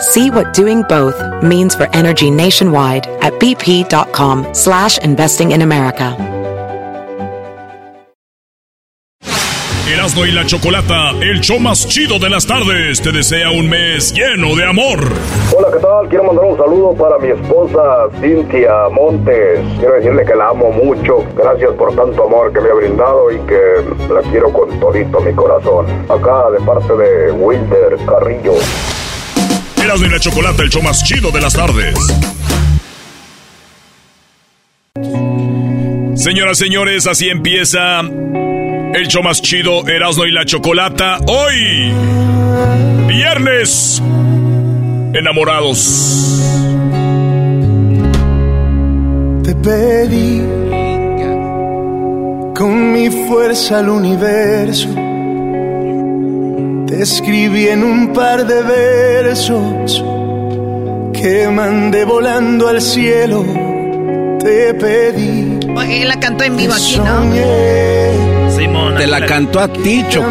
See what doing both means for energy nationwide at bp.com slash investing in America. Erasmo y la Chocolata, el show más chido de las tardes, te desea un mes lleno de amor. Hola, ¿qué tal? Quiero mandar un saludo para mi esposa Cintia Montes. Quiero decirle que la amo mucho. Gracias por tanto amor que me ha brindado y que la quiero con todito mi corazón. Acá de parte de Wilder Carrillo. Erasmo y la Chocolata, el show más chido de las tardes. Señoras, señores, así empieza el show más chido, Erasmo y la Chocolata. Hoy, viernes, enamorados. Te pedí con mi fuerza al universo. Te escribí en un par de versos que mandé volando al cielo. Te pedí. Oye, él la cantó en vivo aquí, ¿no? Simón. Te la cantó a ti, Choco.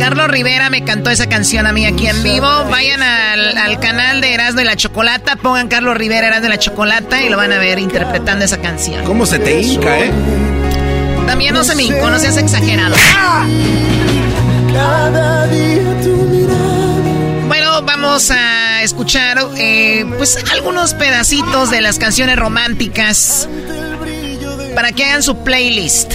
Carlos Rivera me cantó esa canción a mí aquí en vivo. Vayan al, al canal de Erasmo y la Chocolata, pongan Carlos Rivera Erasmo y la Chocolata y lo van a ver interpretando esa canción. ¿Cómo se te hinca, eh? También no se me hincó, no seas exagerado. Cada día tu mirada. Bueno, vamos a escuchar eh, pues algunos pedacitos de las canciones románticas para que hagan su playlist.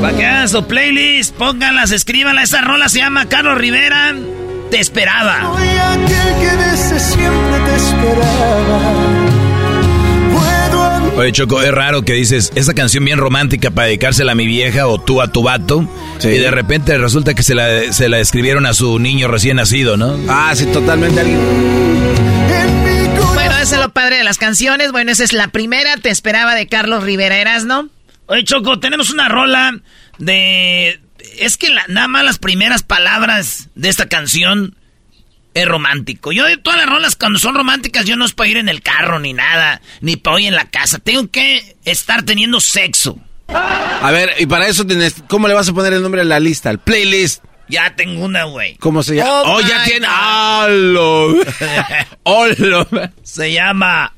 Para que hagan su playlist, pónganlas, escríbanla. Esa rola se llama Carlos Rivera. Te esperaba. Soy aquel que desde siempre te esperaba. Oye, Choco, es raro que dices esa canción bien romántica para dedicársela a mi vieja o tú a tu vato. Sí. Y de repente resulta que se la, se la escribieron a su niño recién nacido, ¿no? Ah, sí, totalmente. alguien-. Bueno, ese es lo padre de las canciones. Bueno, esa es la primera. Te esperaba de Carlos Rivera Erasno. Oye, Choco, tenemos una rola de... Es que la- nada más las primeras palabras de esta canción es romántico. Yo de todas las rolas cuando son románticas yo no es para ir en el carro ni nada, ni para ir en la casa. Tengo que estar teniendo sexo. A ver, y para eso tienes, ¿cómo le vas a poner el nombre a la lista? El playlist. Ya tengo una, güey. ¿Cómo se llama? Oh, Oh, ya tiene. ¡Halo! ¡Halo! Se llama...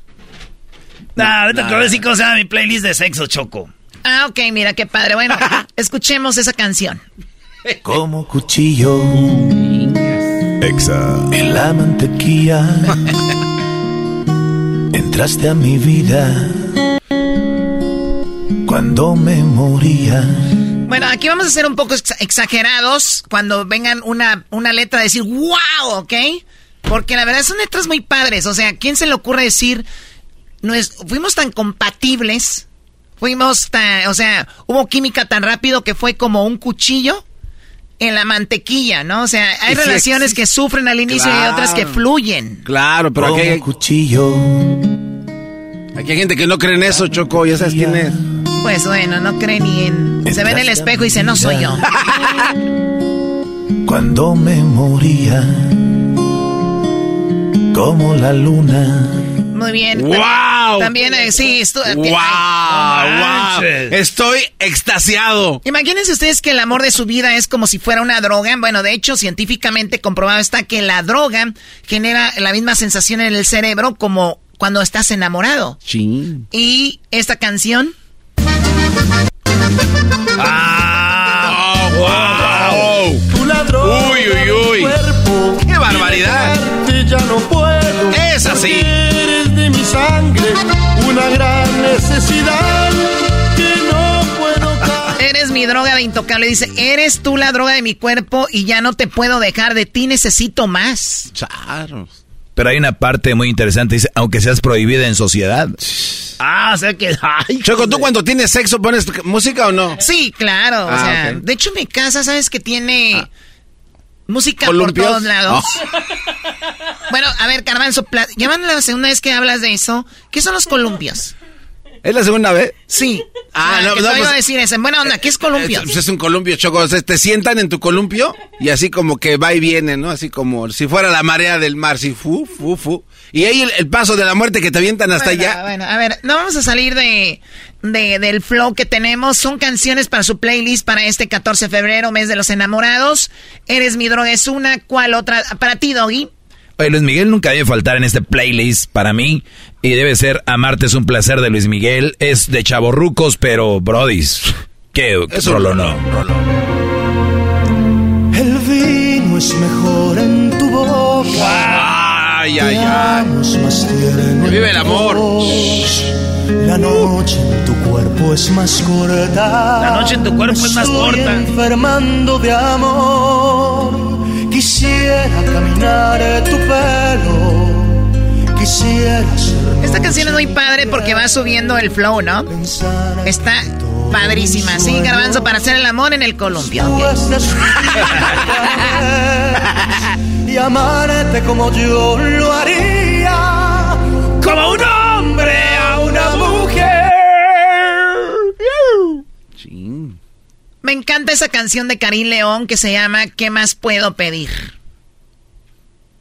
Nah, ahorita te voy a decir cómo se llama mi playlist de sexo, Choco. Ah, ok, mira qué padre. Bueno, escuchemos esa canción. Como cuchillo Exa. en la mantequilla. Entraste a mi vida cuando me moría. Bueno, aquí vamos a ser un poco ex- exagerados cuando vengan una, una letra a decir wow, ¿ok? Porque la verdad son letras muy padres. O sea, ¿quién se le ocurre decir, no es, fuimos tan compatibles, fuimos tan, o sea, hubo química tan rápido que fue como un cuchillo en la mantequilla, ¿no? O sea, hay sí relaciones que sufren al inicio y Claro. otras que fluyen. Claro, pero aquí hay, cuchillo aquí hay gente que no cree en eso, Choco. Ya sabes quién es. Pues bueno, no cree ni en... Se ve en el espejo y dice, no soy yo. cuando me moría. Como la luna. Muy bien. ¡Wow! También, eh, sí, estu- ¡Wow! ¡Wow! Estoy extasiado. Imagínense ustedes que el amor de su vida es como si fuera una droga. Bueno, de hecho, científicamente comprobado está que la droga genera la misma sensación en el cerebro como cuando estás enamorado. Chin. Y esta canción, ¡Ah! ¡Wow! Tu ladrón Uy, uy, uy. cuerpo. ¡Qué barbaridad! Ya no puedo. Es así. Eres de mi sangre, una gran necesidad. droga de intocable. Dice, eres tú la droga de mi cuerpo y ya no te puedo dejar. De ti necesito más. Charros. Pero hay una parte muy interesante, dice, aunque seas prohibida en sociedad. Ah, o sea que... Choco, ¿tú cuando tienes sexo pones música o no? Sí, claro. o Ah, sea, de hecho mi casa, ¿sabes que tiene Ah. Música por ¿Columpios? todos lados? Oh. Bueno, a ver, Carbanzo, pla- ya van la segunda vez que hablas de eso. ¿Qué son los columpios? ¿Es la segunda vez? Sí. Ah, Ah, no, no, iba pues- a decir eso. En buena onda, ¿qué es columpio? Es, es un columpio, Choco. O sea, te sientan en tu columpio y así como que va y viene, ¿no? Así como si fuera la marea del mar, así fu, fu, fu. Y ahí el, el paso de la muerte que te avientan hasta bueno, allá. Bueno, a ver, no vamos a salir de, de- del flow que tenemos. Son canciones para su playlist para este 14 de febrero, mes de los enamorados. Eres mi droga es una. ¿Cuál otra? Para ti, Doggy. Oye, Luis Miguel nunca debe faltar en este playlist para mí. Y debe ser Amarte es un placer de Luis Miguel. Es de chavorrucos, pero brodis. Qué Es rolo no. El vino es mejor en tu boca. Ay, Te ay, ay. Que vive el amor. La noche en tu cuerpo es más corta. La noche en tu cuerpo Me es más estoy corta. enfermando de amor. Quisiera caminar tu pelo. Quisiera ser Esta canción es muy padre porque va subiendo el flow, ¿no? Está padrísima. Sí. Garbanzo, para hacer el amor en el columpio. y amarte como yo lo haría Como un hombre Me encanta esa canción de Karim León que se llama ¿Qué más puedo pedir?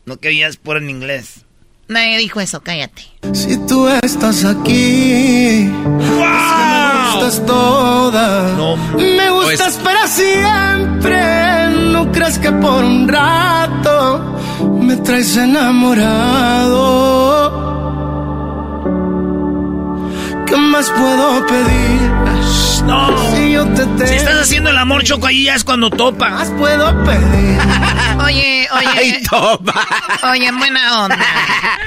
No que oías por en inglés. Nadie dijo eso, cállate. Si tú estás aquí, me gustas toda. No. Me gustas para siempre. No creas que por un rato me traes enamorado. ¿Qué más puedo pedir? No. Si yo te tengo, Si estás haciendo el amor, Choco, ahí ya es cuando ¿qué topa. más puedo pedir? Oye, oye, Ay, toma. oye, en buena onda.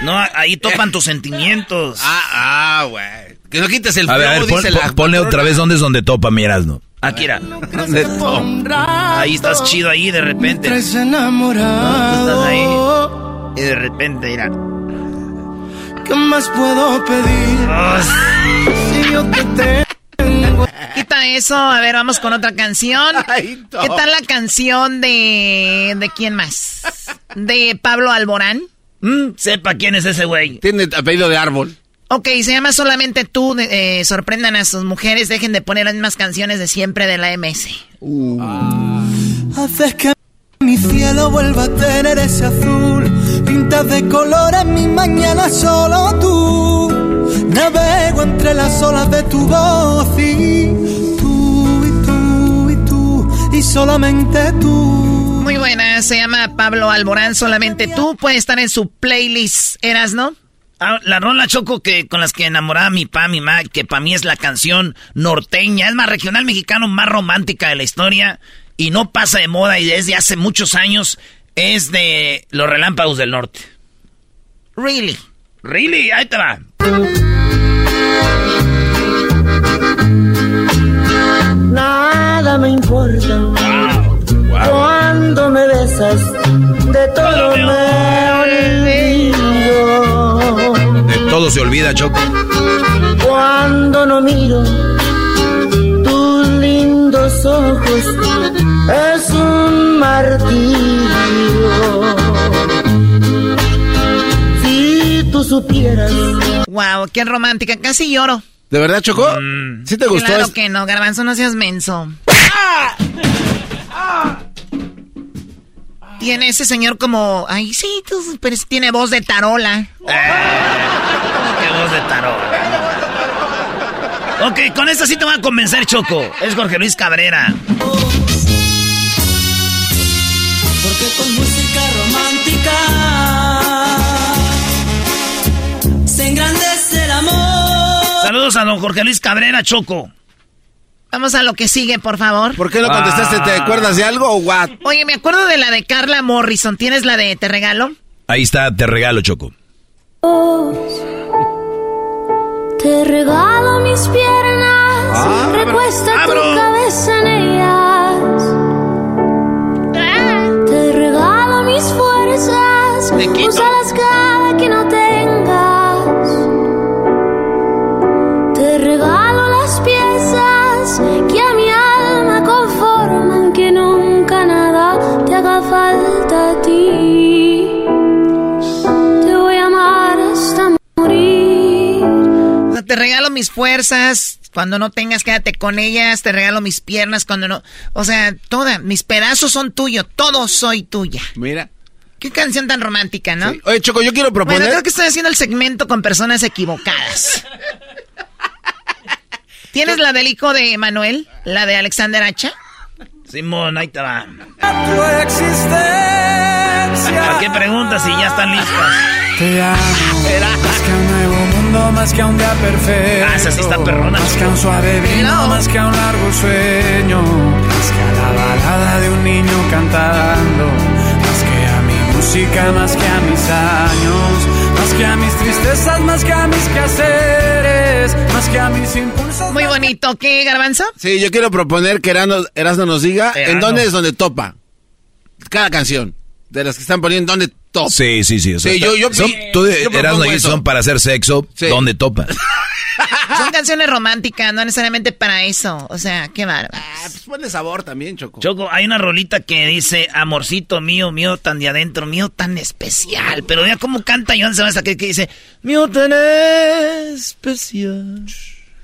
No, ahí topan tus sentimientos. Ah, ah, güey. Que no quites el A ver, a ver, pon- dice la pon- ponle patrona. otra vez dónde es donde topa, miras, ¿no? ¿Dónde Por toma? un rato Ahí estás chido ahí de repente. No, estás Y de repente, mira. ¿Qué más puedo pedir? Si yo te tengo. Quita eso, a ver, vamos con otra canción. Ay. ¿Qué tal la canción de... ¿De quién más? ¿De Pablo Alborán? mm, sepa quién es ese güey. Tiene apellido de árbol. Ok, se llama Solamente tú, eh, sorprendan a sus mujeres, dejen de poner las mismas canciones de siempre de la MS. Haces que mi cielo vuelva a tener ese azul. Pintas de colores mi mañana solo tú. Navego entre las olas de tu voz y tú y tú y tú y solamente tú. Muy buena, se llama Pablo Alborán, Solamente tú, puede estar en su playlist, ¿eras, no? Ah, la rola Choco que con las que enamoraba a mi pa, mi ma, que para mí es la canción norteña, es más regional mexicano, más romántica de la historia y no pasa de moda y desde hace muchos años es de los relámpagos del norte. Really. Really, ahí te va. Nada me importa cuando me besas, de todo me olvido. De todo se olvida, Choco. Cuando no miro tus lindos ojos, es un martirio. Supieras. Wow, qué romántica, casi lloro. ¿De verdad, Choco? ¿Sí te gustó? Claro es- que no, Garbanzo, no seas menso. Tiene ese señor como, ay, sí, tú, pero tiene voz de tarola. Qué voz de tarot. Ok, con esta sí te voy a convencer, Choco. Es Jorge Luis Cabrera. Porque con Saludos a don Jorge Luis Cabrera Choco. Vamos a lo que sigue, por favor. ¿Por qué lo contestaste? ¿Te ah. acuerdas de algo o what? Oye, me acuerdo de la de Carla Morrison. ¿Tienes la de Te Regalo? Ahí está, Te Regalo, Choco. Te regalo mis piernas, ah, recuesta tu cabeza en ellas. Ah. Te regalo mis fuerzas, úsalas cada que no te haga falta a ti. Te voy a amar hasta morir. O sea, te regalo mis fuerzas. Cuando no tengas, quédate con ellas. Te regalo mis piernas cuando no. O sea, todas. Mis pedazos son tuyos. Todo soy tuya. Mira. Qué canción tan romántica, ¿no? Sí. Oye, Choco, yo quiero proponer. Bueno, creo que estoy haciendo el segmento con personas equivocadas. ¿Tienes la del hijo de Manuel? ¿La de Alexander Hacha? Simón, ahí te va. Tu existencia. ¿A qué preguntas si ya están listas? Te amo. Más que a un nuevo mundo, más que a un día perfecto. Ah, esa sí está perrona, Más que un suave vino, No. más que a un largo sueño. Más que a la balada de un niño cantando. Más que a mi música, más que a mis años. Más que a mis tristezas, más que a mis quehaceres. Más que a mis impulsos. Muy bonito. ¿Qué, Garbanzo? Sí, yo quiero proponer que Erasmo, Erasmo nos diga en Erasmo. dónde es donde topa. Cada canción. De las que están poniendo, ¿dónde topa? Sí, sí, sí. o sea, Sí, yo- yo- son, yo tú Erasmo y son para hacer sexo, Sí. ¿dónde topa? Son canciones románticas, no necesariamente para eso. O sea, qué bárbaro. Ah, pues ponle sabor también, Choco. Choco, hay una rolita que dice, amorcito mío, mío tan de adentro, mío tan especial. Pero vea cómo canta Joan Sebastián que, que dice, mío tan especial.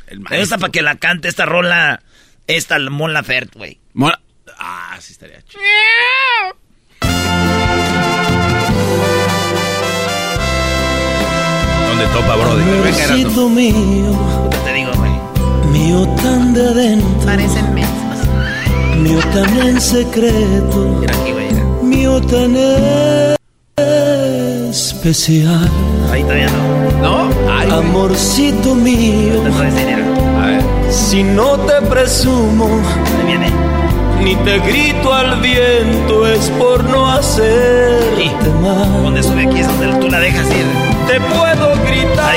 El maestro. para que la cante esta rola, esta Mon Laferte, güey. Mola- Ah, sí estaría chido. ¿Dónde topa, Brody? Venga, Erasmo. Amorcito mío, ¿Qué te digo, güey? mío tan de adentro, Parecen mensos. mío tan en secreto, Mira aquí, güey. mira. mío tan especial. Ahí todavía no. ¿No? Ay, güey. Amorcito mío. A ver. si no te presumo, viene. ni te grito al viento, es por no hacerte Sí. mal. Donde sube aquí es donde tú la dejas ir. Te puedo gritar,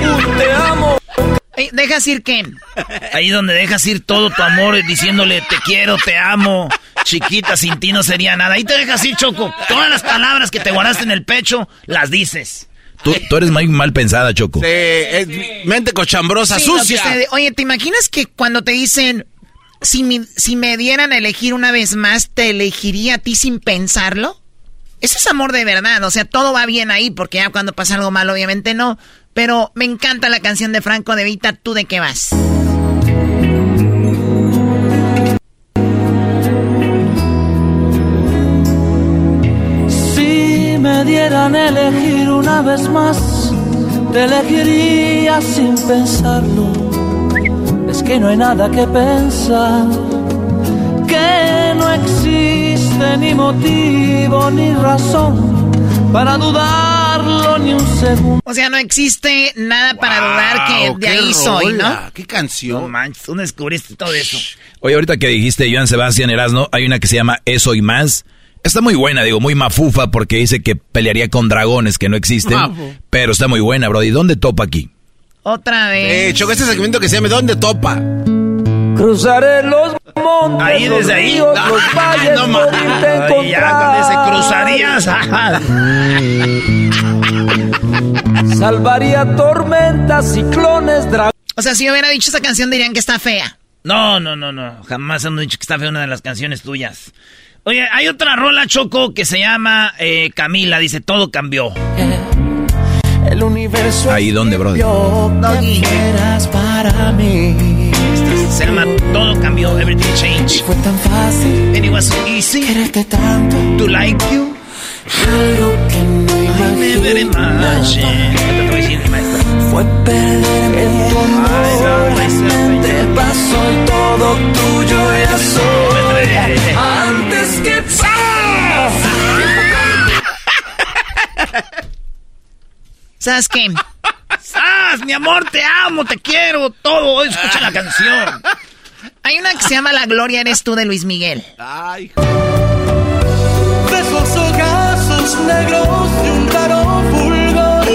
un te amo. ¿Dejas ir qué? Ahí donde dejas ir todo tu amor diciéndole te quiero, te amo, chiquita, sin ti no sería nada. Ahí te dejas ir, Choco. Todas las palabras que te guardaste en el pecho, las dices. Tú, tú eres muy mal pensada, Choco. Sí, es mente cochambrosa, Sí, sucia. oye, ¿te imaginas que cuando te dicen, si me, si me dieran a elegir una vez más, te elegiría a ti sin pensarlo? Ese es amor de verdad, o sea, todo va bien ahí, porque ya cuando pasa algo malo, obviamente no. Pero me encanta la canción de Franco de Vita, ¿tú de qué vas? Si me dieran elegir una vez más, te elegiría sin pensarlo. Es que no hay nada que pensar, que no existe ni motivo ni razón para dudarlo ni un segundo. O sea, no existe nada para dudar que de ahí soy, ¿no? Qué No canción. manches, tú descubriste todo eso. Oye, ahorita que dijiste Joan Sebastián Erasno, hay una que se llama Eso y Más. Está muy buena, digo, muy mafufa porque dice que pelearía con dragones que no existen. Mafu. Pero está muy buena, Brody. ¿Dónde topa aquí? Otra vez. Eh, Choco, este segmento que se llama ¿Dónde topa? Cruzaré los montes, Ahí, los desde ahí. ríos, los Ah, valles no Ay, ya, con ese cruzarías. Salvaría tormentas, ciclones, dragones. O sea, si yo hubiera dicho esa canción dirían que está fea. No, no, no, no. Jamás hemos dicho que está fea una de las canciones tuyas. Oye, hay otra rola, Choco, que se llama eh, Camila. Dice, todo cambió. El universo Ahí, ¿dónde, brother? Doggy. que eras para mí. Se llama Todo cambió, Everything Changed. Fue tan fácil And it was so easy quererte tanto. to like you. Algo que no imaginaba. imagine. Ahorita te voy a decir, maestra. Fue perderme en tu amor. Te pasó y todo tuyo. Antes que ¿Sabes qué? Mi amor, te amo, te quiero, todo. Escucha la canción. Hay una que se llama La Gloria Eres Tú de Luis Miguel. Ay, De esos ojazos negros de un claro fulgor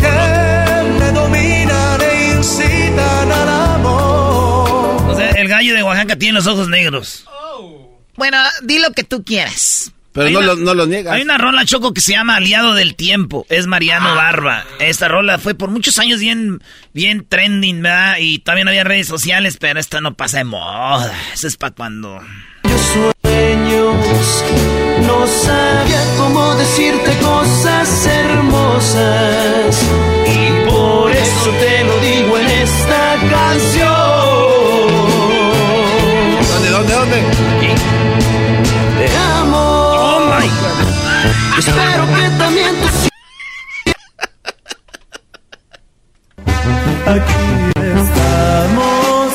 que me dominan e incitan al amor. O sea, el gallo de Oaxaca tiene los ojos negros. Bueno, di lo que tú quieras. Pero no, lo, no lo niegas. Hay una rola choco que se llama Aliado del Tiempo. Es Mariano Barba. Esta rola fue por muchos años bien, bien trending, ¿verdad? Y también había redes sociales, pero esta no pasa de moda. Eso es para cuando. Sueños, no sabía cómo decirte cosas hermosas. Y por eso te lo digo en esta canción. Espero que también tú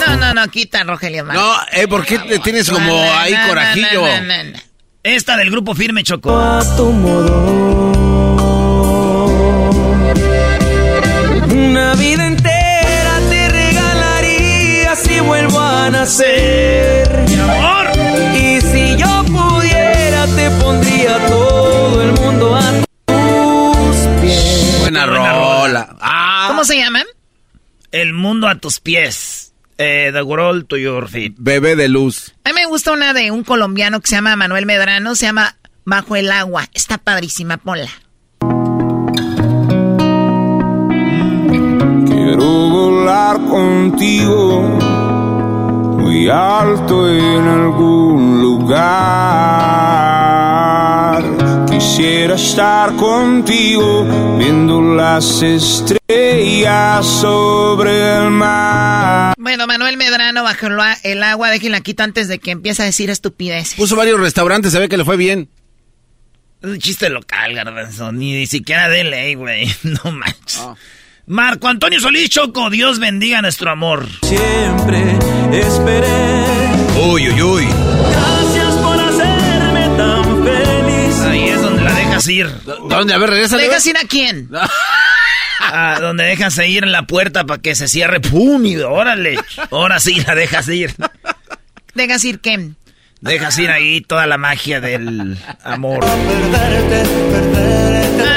No, no, no, quita, Rogelio. Mar. No, eh, ¿por qué te tienes como No, no, ahí no, corajillo? Esta del grupo firme choco. a tu modo. Una vida entera te regalaría si vuelvo a nacer. Mi amor. Y si yo pudiera, te pondría todo el mundo a tus pies. Buena Buena rola. Ah, ¿Cómo se llaman? El mundo a tus pies. Eh, the world to your feet. bebé de luz. A mí me gusta una de un colombiano que se llama Manuel Medrano, se llama Bajo el agua. Está padrísima, ponla. Quiero volar contigo muy alto en algún lugar. Quisiera estar contigo viendo las estrellas sobre el mar. Bueno, Manuel Medrano, Bajo el agua, déjenla quito antes de que empiece a decir estupideces. Puso varios restaurantes, se ve que le fue bien. Es un chiste local, garbanzo. Ni, ni siquiera de ley, güey. No manches. Marco Antonio Solís Choco, Dios bendiga nuestro amor. Siempre esperé. Uy, uy, uy. Dejas ir. ¿Dónde? A ver, regresa. ¿Dejas ir a quién? Ah, donde dejas ir en la puerta para que se cierre. ¡Pum! Y órale. Ahora sí la dejas ir. ¿Dejas ir qué? Dejas ir ahí toda la magia del amor. Ah,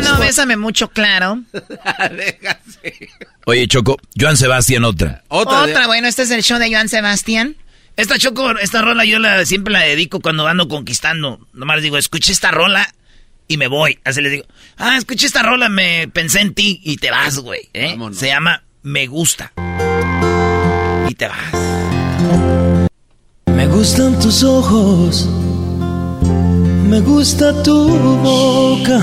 no, bésame mucho, claro. Oye, Choco, Joan Sebastián otra. Otra. Otra, bueno, este es el show de Joan Sebastián. Esta Choco, esta rola yo la, siempre la dedico cuando ando conquistando. Nomás digo, escuché esta rola y me voy. Así les digo, ah, escuché esta rola, me pensé en ti y te vas, güey. ¿eh? Se llama Me Gusta. Y te vas. Me gustan tus ojos, me gusta tu boca,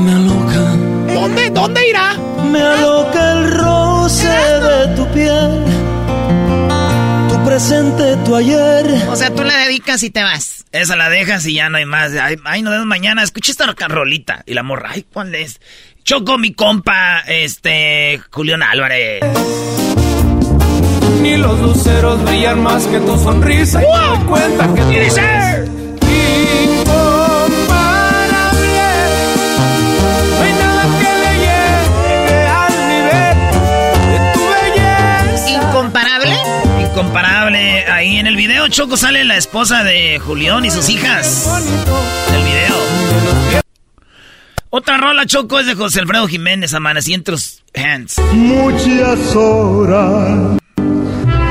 me aloca. ¿Dónde? ¿Dónde irá? Me aloca el roce de tu piel, tu presente, tu ayer. O sea, tú la dedicas y te vas. Esa la dejas y ya no hay más. Ay, ay, nos vemos mañana. Escuché esta roca- rolita. Y la morra, ay, ¿cuál es? Choco, mi compa, este, Julián Álvarez. Ni los luceros brillan más que tu sonrisa. Y me doy cuenta que incomparable. Ahí en el video, Choco, sale la esposa de Julián y sus hijas. El video. Otra rola, Choco, es de José Alfredo Jiménez, Amanecí en tus hands. Muchas horas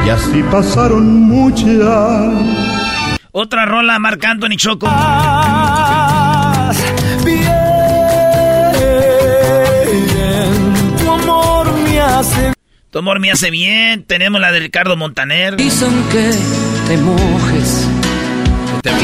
y así pasaron muchas. Otra rola, Marc Anthony Choco. Bien, tu amor me hace. Tu amor me hace bien. Tenemos la de Ricardo Montaner. Dicen que te mojes. Tan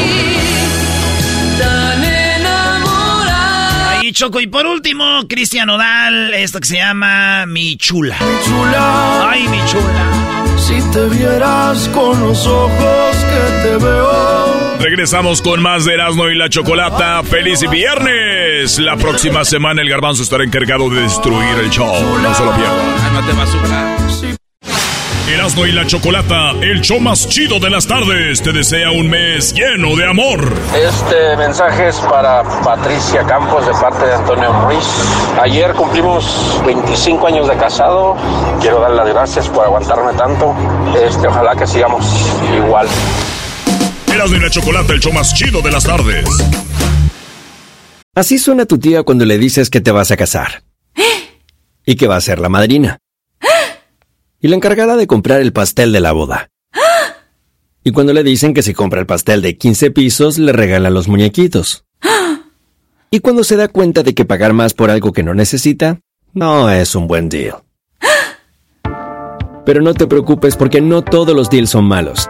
enamorada. Ahí, Choco. Y por último, Cristian Odal, esto que se llama Mi Chula. Chula, Ay, mi chula. si te vieras con los ojos que te veo. Regresamos con más de Erasmo y la Chocolata. ¡Feliz viernes! La próxima semana el garbanzo estará encargado de destruir el show. No se lo pierdan. Ah, no te basura. Erasmo y la Chocolata, el show más chido de las tardes, te desea un mes lleno de amor. Este mensaje es para Patricia Campos de parte de Antonio Ruiz. Ayer cumplimos 25 años de casado. Quiero dar las gracias por aguantarme tanto. Este, ojalá que sigamos igual. Erasmo la Chocolata, el show más chido de las tardes. Así suena tu tía cuando le dices que te vas a casar. Y que va a ser la madrina. Y la encargada de comprar el pastel de la boda. Y cuando le dicen que si compra el pastel de 15 pisos, le regalan los muñequitos. Y cuando se da cuenta de que pagar más por algo que no necesita, no es un buen deal. Pero no te preocupes porque no todos los deals son malos.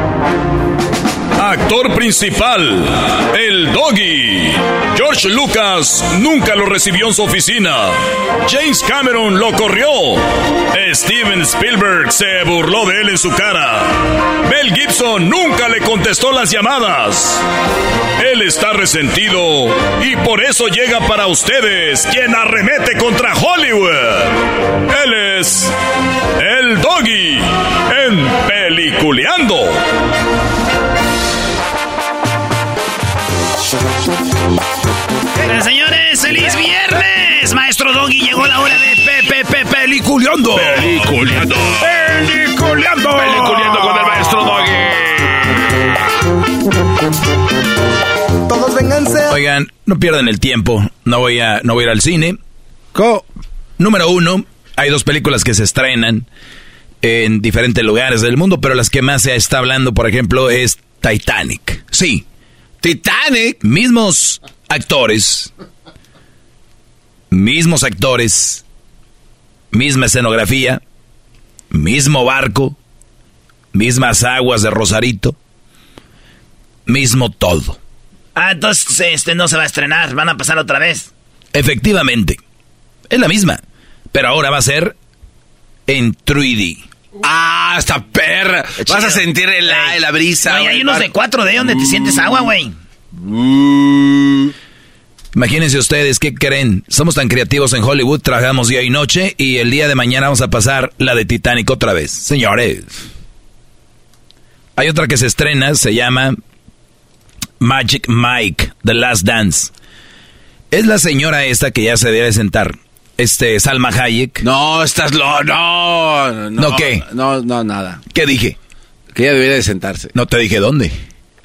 Actor principal, el Doggy. George Lucas nunca lo recibió en su oficina. James Cameron lo corrió. Steven Spielberg se burló de él en su cara. Mel Gibson nunca le contestó las llamadas. Él está resentido y por eso llega para ustedes quien arremete contra Hollywood. Él es el Doggy en Peliculeando. Eh, Señores, feliz viernes. Maestro Doggy, llegó la hora de Pepe Pepe Peliculeando. Peliculeando. Peliculeando. Peliculeando con el maestro Todos vénganse. Oigan, no pierdan el tiempo. No voy a, no voy a ir al cine. Co- Número uno, hay dos películas que se estrenan en diferentes lugares del mundo, pero las que más se está hablando, por ejemplo, es Titanic. Sí. Titanic. Mismos actores. Mismos actores. Misma escenografía. Mismo barco. Mismas aguas de Rosarito. Mismo todo. Ah, entonces este no se va a estrenar, van a pasar otra vez. Efectivamente. Es la misma. Pero ahora va a ser en 3D. Ah, esta perra. Vas a sentir el, la, la brisa. Oye, hay unos de 4D donde te sientes agua, güey. Imagínense ustedes, ¿qué creen? Somos tan creativos en Hollywood, trabajamos día y noche y el día de mañana vamos a pasar la de Titanic otra vez. Señores. Hay otra que se estrena, se llama Magic Mike, The Last Dance. Es la señora esta que ya se debe sentar. Este, Salma Hayek. No, estás lo. No, no. ¿No qué? No, no, nada. ¿Qué dije? Que ella debería de sentarse. No te dije dónde.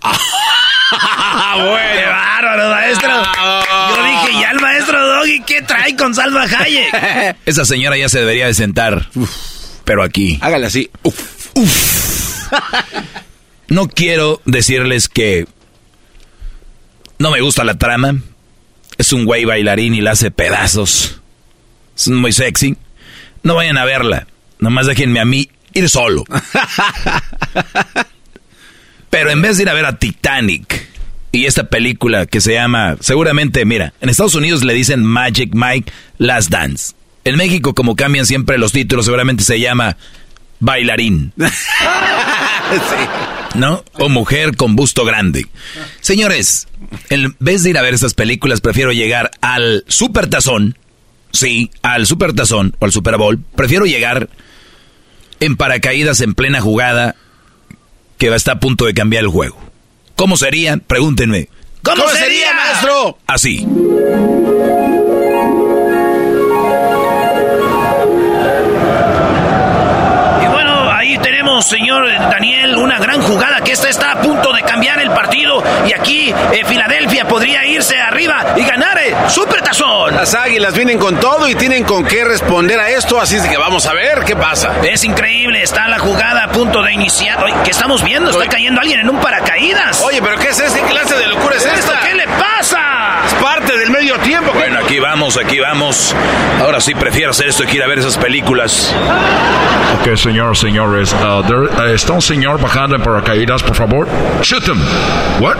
Ah, ¡Qué bárbaro, maestro! Yo dije, ya el maestro Doggy, ¿qué trae con Salma Hayek? Esa señora ya se debería de sentar. Pero aquí. Hágale así. Uf. No quiero decirles que no me gusta la trama. Es un güey bailarín y la hace pedazos. Es muy sexy. No vayan a verla. Nomás déjenme a mí ir solo. Pero en vez de ir a ver a Titanic y esta película que se llama, seguramente, mira, en Estados Unidos le dicen Magic Mike Last Dance. En México, como cambian siempre los títulos, seguramente se llama Bailarín. ¿No? O mujer con busto grande. Señores, en vez de ir a ver estas películas, prefiero llegar al Super Tazón. Sí, al Super Tazón o al Super Bowl. Prefiero llegar en paracaídas en plena jugada que está a punto de cambiar el juego. ¿Cómo sería? Pregúntenme. ¿Cómo, sería, maestro? Así. Tenemos señor Daniel, una gran jugada que esta está a punto de cambiar el partido. Y aquí eh, Filadelfia podría irse arriba y ganar el Supertazón. Las águilas vienen con todo y tienen con qué responder a esto, así es que vamos a ver qué pasa. Es increíble, está la jugada a punto de iniciar. Oye, ¿Qué estamos viendo? Está cayendo alguien en un paracaídas. Oye, pero ¿qué es ese clase de locura es ¿Esto esta? qué le pasa? Es parte del medio tiempo. Bueno, aquí vamos, aquí vamos. Ahora sí prefiero hacer esto que ir a ver esas películas. Ok, señor, señores. Uh, there- uh, está un señor bajando en paracaídas, por favor. Shoot him. What?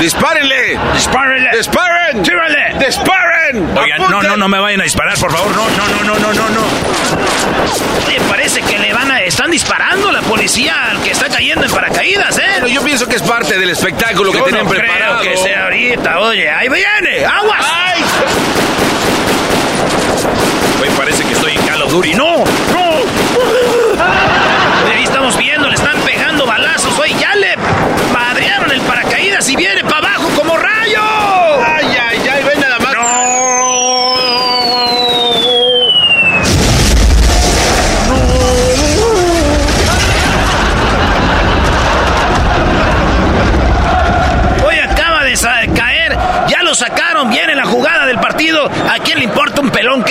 ¡Dispárenle! ¡Dispárenle! ¡Disparen! ¡Tírale! ¡Disparen! Oigan, no, no, no me vayan a disparar, por favor. No, no, no, no, no, no, no. Oye, parece que le van a... Están disparando la policía al que está cayendo en paracaídas, ¿eh? Pero yo pienso que es parte del espectáculo que tienen no creo preparado. que sea ahorita. Oye, ahí viene. ¡Aguas! ¡Ay! Oye, parece que estoy en Call of Duty. ¡No!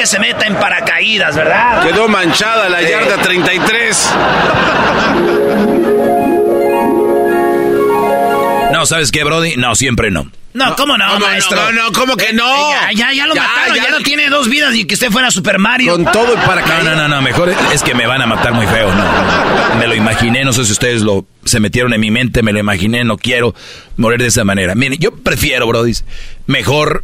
Se meta en paracaídas, verdad? Quedó manchada la yarda 33. No, ¿sabes qué, Brody? No, siempre no. No, ¿cómo no, ¿Cómo maestro? No, no, ¿cómo que no? Ya, ya, ya lo mataron, ya, no tiene dos vidas y que usted fuera Super Mario. Con todo y No, paracaídas. no, no, no, mejor es que me van a matar muy feo, no. Me lo imaginé, no sé si ustedes lo se metieron en mi mente, me lo imaginé, no quiero morir de esa manera. Mire, yo prefiero, Brody, mejor,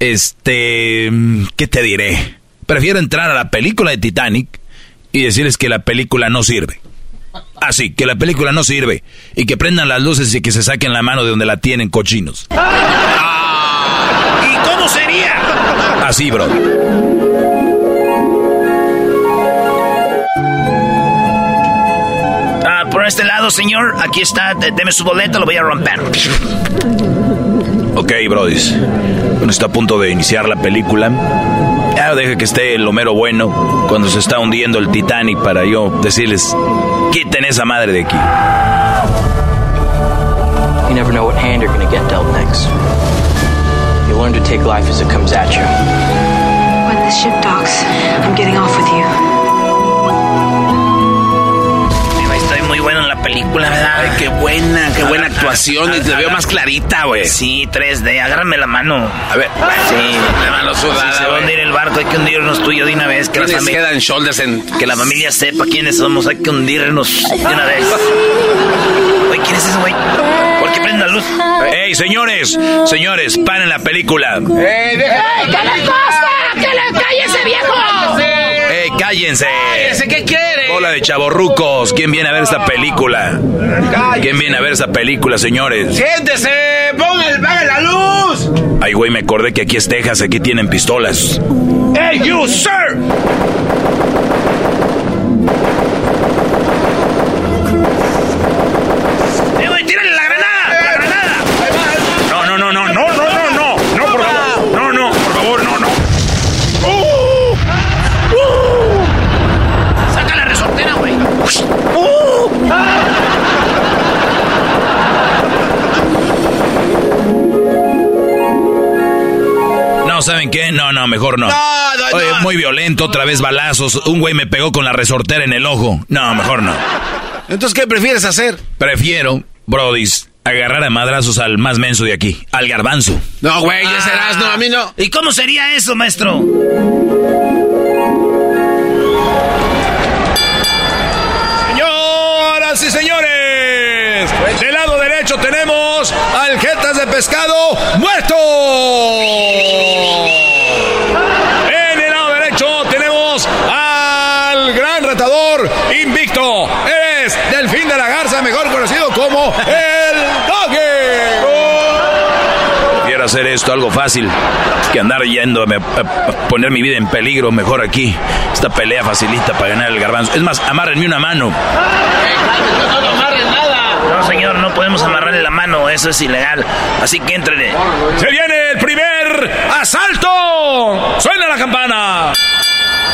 este, ¿qué te diré? Prefiero entrar a la película de Titanic y decirles que la película no sirve. Así, que la película no sirve. Y que prendan las luces y que se saquen la mano de donde la tienen cochinos. ¿Y cómo sería? Así, bro. Ah, por este lado, señor, aquí está, de- deme su boleto, lo voy a romper. Ok, brodis. Bueno, está a punto de iniciar la película. Ya deja que esté el Homero bueno cuando se está hundiendo el Titanic para yo decirles, quiten esa madre de aquí. You never know what hand you're gonna get dealt next. You learn to take life as it comes at you. When this ship docks, I'm getting off with you. Película, ¿verdad? Ay, qué buena, qué buena actuación. Y te veo más clarita, güey. Sí, 3D, agárrame la mano. A ver. Sí, La mano sudada, Si se va a güey. hundir el barco, hay que hundirnos tú y yo de una vez. Que la, familia, and shoulders en... que la familia sepa quiénes somos, hay que hundirnos de una vez. Oye, ¿quién es ese güey? ¿Por qué prende la luz? ¡Ey, señores! Señores, paren la película. ¡Eh, deja! ¿Qué les pasa? ¡Que le calle ese viejo! ¡Ey, cállense! ¿Ese qué quiere? Hola de chavorrucos. ¿Quién viene a ver esta película? ¿Quién viene a ver esta película, señores? ¡Siéntese! ¡Ponga el, ¡Paga la luz! Ay, güey, me acordé que aquí es Texas, aquí tienen pistolas. ¡Hey, you, sir! ¿Saben qué? No, no, mejor no. No, no, Oye, no. muy violento, otra vez balazos. Un güey me pegó con la resortera en el ojo. No, mejor no. Entonces, ¿qué prefieres hacer? Prefiero, brodis, agarrar a madrazos al más menso de aquí, al garbanzo. No, güey, ya serás, no, a mí no. ¿Y cómo sería eso, maestro? Señoras y señores, del lado derecho tenemos al Jetas de Pescado muerto. En el lado derecho tenemos al gran retador invicto. Es Delfín de la Garza, mejor conocido como el Doggy. Prefiero hacer esto algo fácil que andar yendo a, poner mi vida en peligro. Mejor aquí. Esta pelea facilita para ganar el garbanzo. Es más, amárrenme una mano. No, señor, no podemos amarrarle la mano, eso es ilegal. Así que entrene. Se viene el primer asalto. Suena la campana.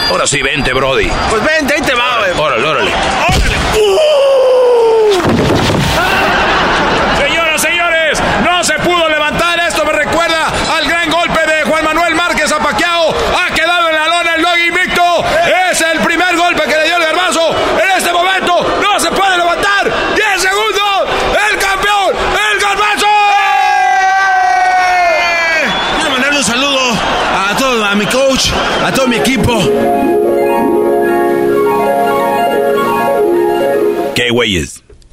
Ahora sí, vente, Brody. Pues vente, ahí te va, güey. Órale, órale. Señoras,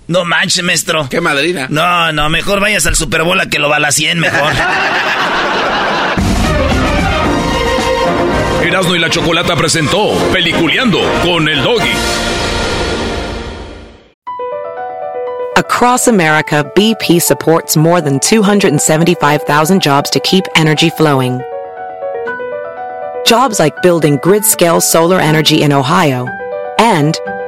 No manches, maestro. Qué madrina. No, no, mejor vayas al Super Bowl a que lo balacien mejor. Erasmo y la Chocolata presentó Peliculeando con el doggy. Across America, BP supports more than 275,000 jobs to keep energy flowing. Jobs like building grid scale solar energy in Ohio and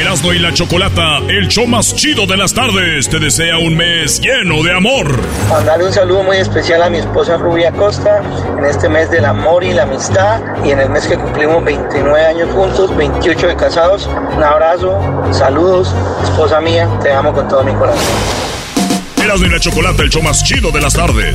Erasmo y la Chocolata, el show más chido de las tardes, te desea un mes lleno de amor. Mandarle un saludo muy especial a mi esposa Rubia Costa en este mes del amor y la amistad y en el mes que cumplimos 29 años juntos, 28 de casados. Un abrazo, saludos, esposa mía, te amo con todo mi corazón. Erasmo y la Chocolata, el show más chido de las tardes.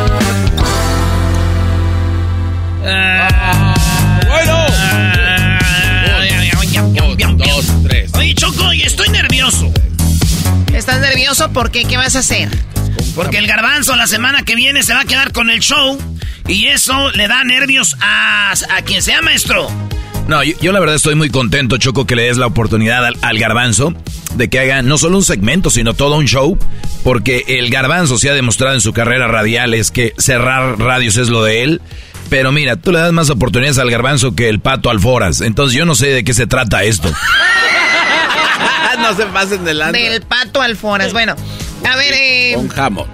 Bueno. Dos, tres. Oye, Choco, y estoy nervioso. ¿Estás nervioso? ¿Por qué? ¿Qué vas a hacer? Porque el garbanzo la semana que viene se va a quedar con el show. Y eso le da nervios a, a quien sea maestro. No, yo, yo la verdad estoy muy contento, Choco, que le des la oportunidad al, al garbanzo de que haga no solo un segmento, sino todo un show. Porque el garbanzo se ha demostrado en su carrera radial es que cerrar radios es lo de él. Pero mira, tú le das más oportunidades al garbanzo que el pato alforas. Entonces yo no sé de qué se trata esto. no se pasen delante. Del pato alforas. Bueno, a ver, eh, Con jamón,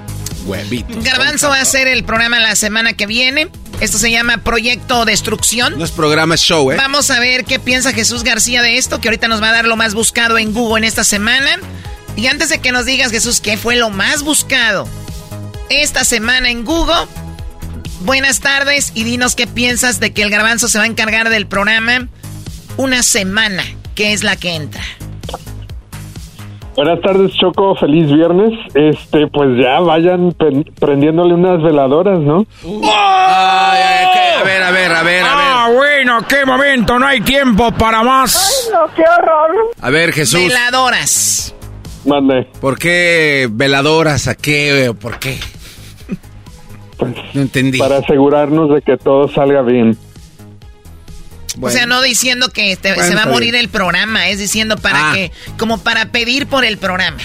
huevitos. Garbanzo va a hacer el programa la semana que viene. Esto se llama Proyecto Destrucción. No es programa, es show, ¿eh? Vamos a ver qué piensa Jesús García de esto, que ahorita nos va a dar lo más buscado en Google en esta semana. Y antes de que nos digas, Jesús, qué fue lo más buscado esta semana en Google, buenas tardes y dinos qué piensas de que el garbanzo se va a encargar del programa una semana, que es la que entra. Buenas tardes, Choco. Feliz viernes. Este, pues ya vayan prendiéndole unas veladoras, ¿no? Ay, ay, ¿qué? a ver, a ver, a ver, a ver. Ah, bueno, qué momento, no hay tiempo para más. no, qué horror. A ver, Jesús. Veladoras. Mande. ¿Por qué veladoras? ¿A qué? ¿Por qué? No entendí. Para asegurarnos de que todo salga bien. O sea, no diciendo que te- Bueno, se va a morir bien. el programa, es diciendo para Ah. que, como para pedir por el programa.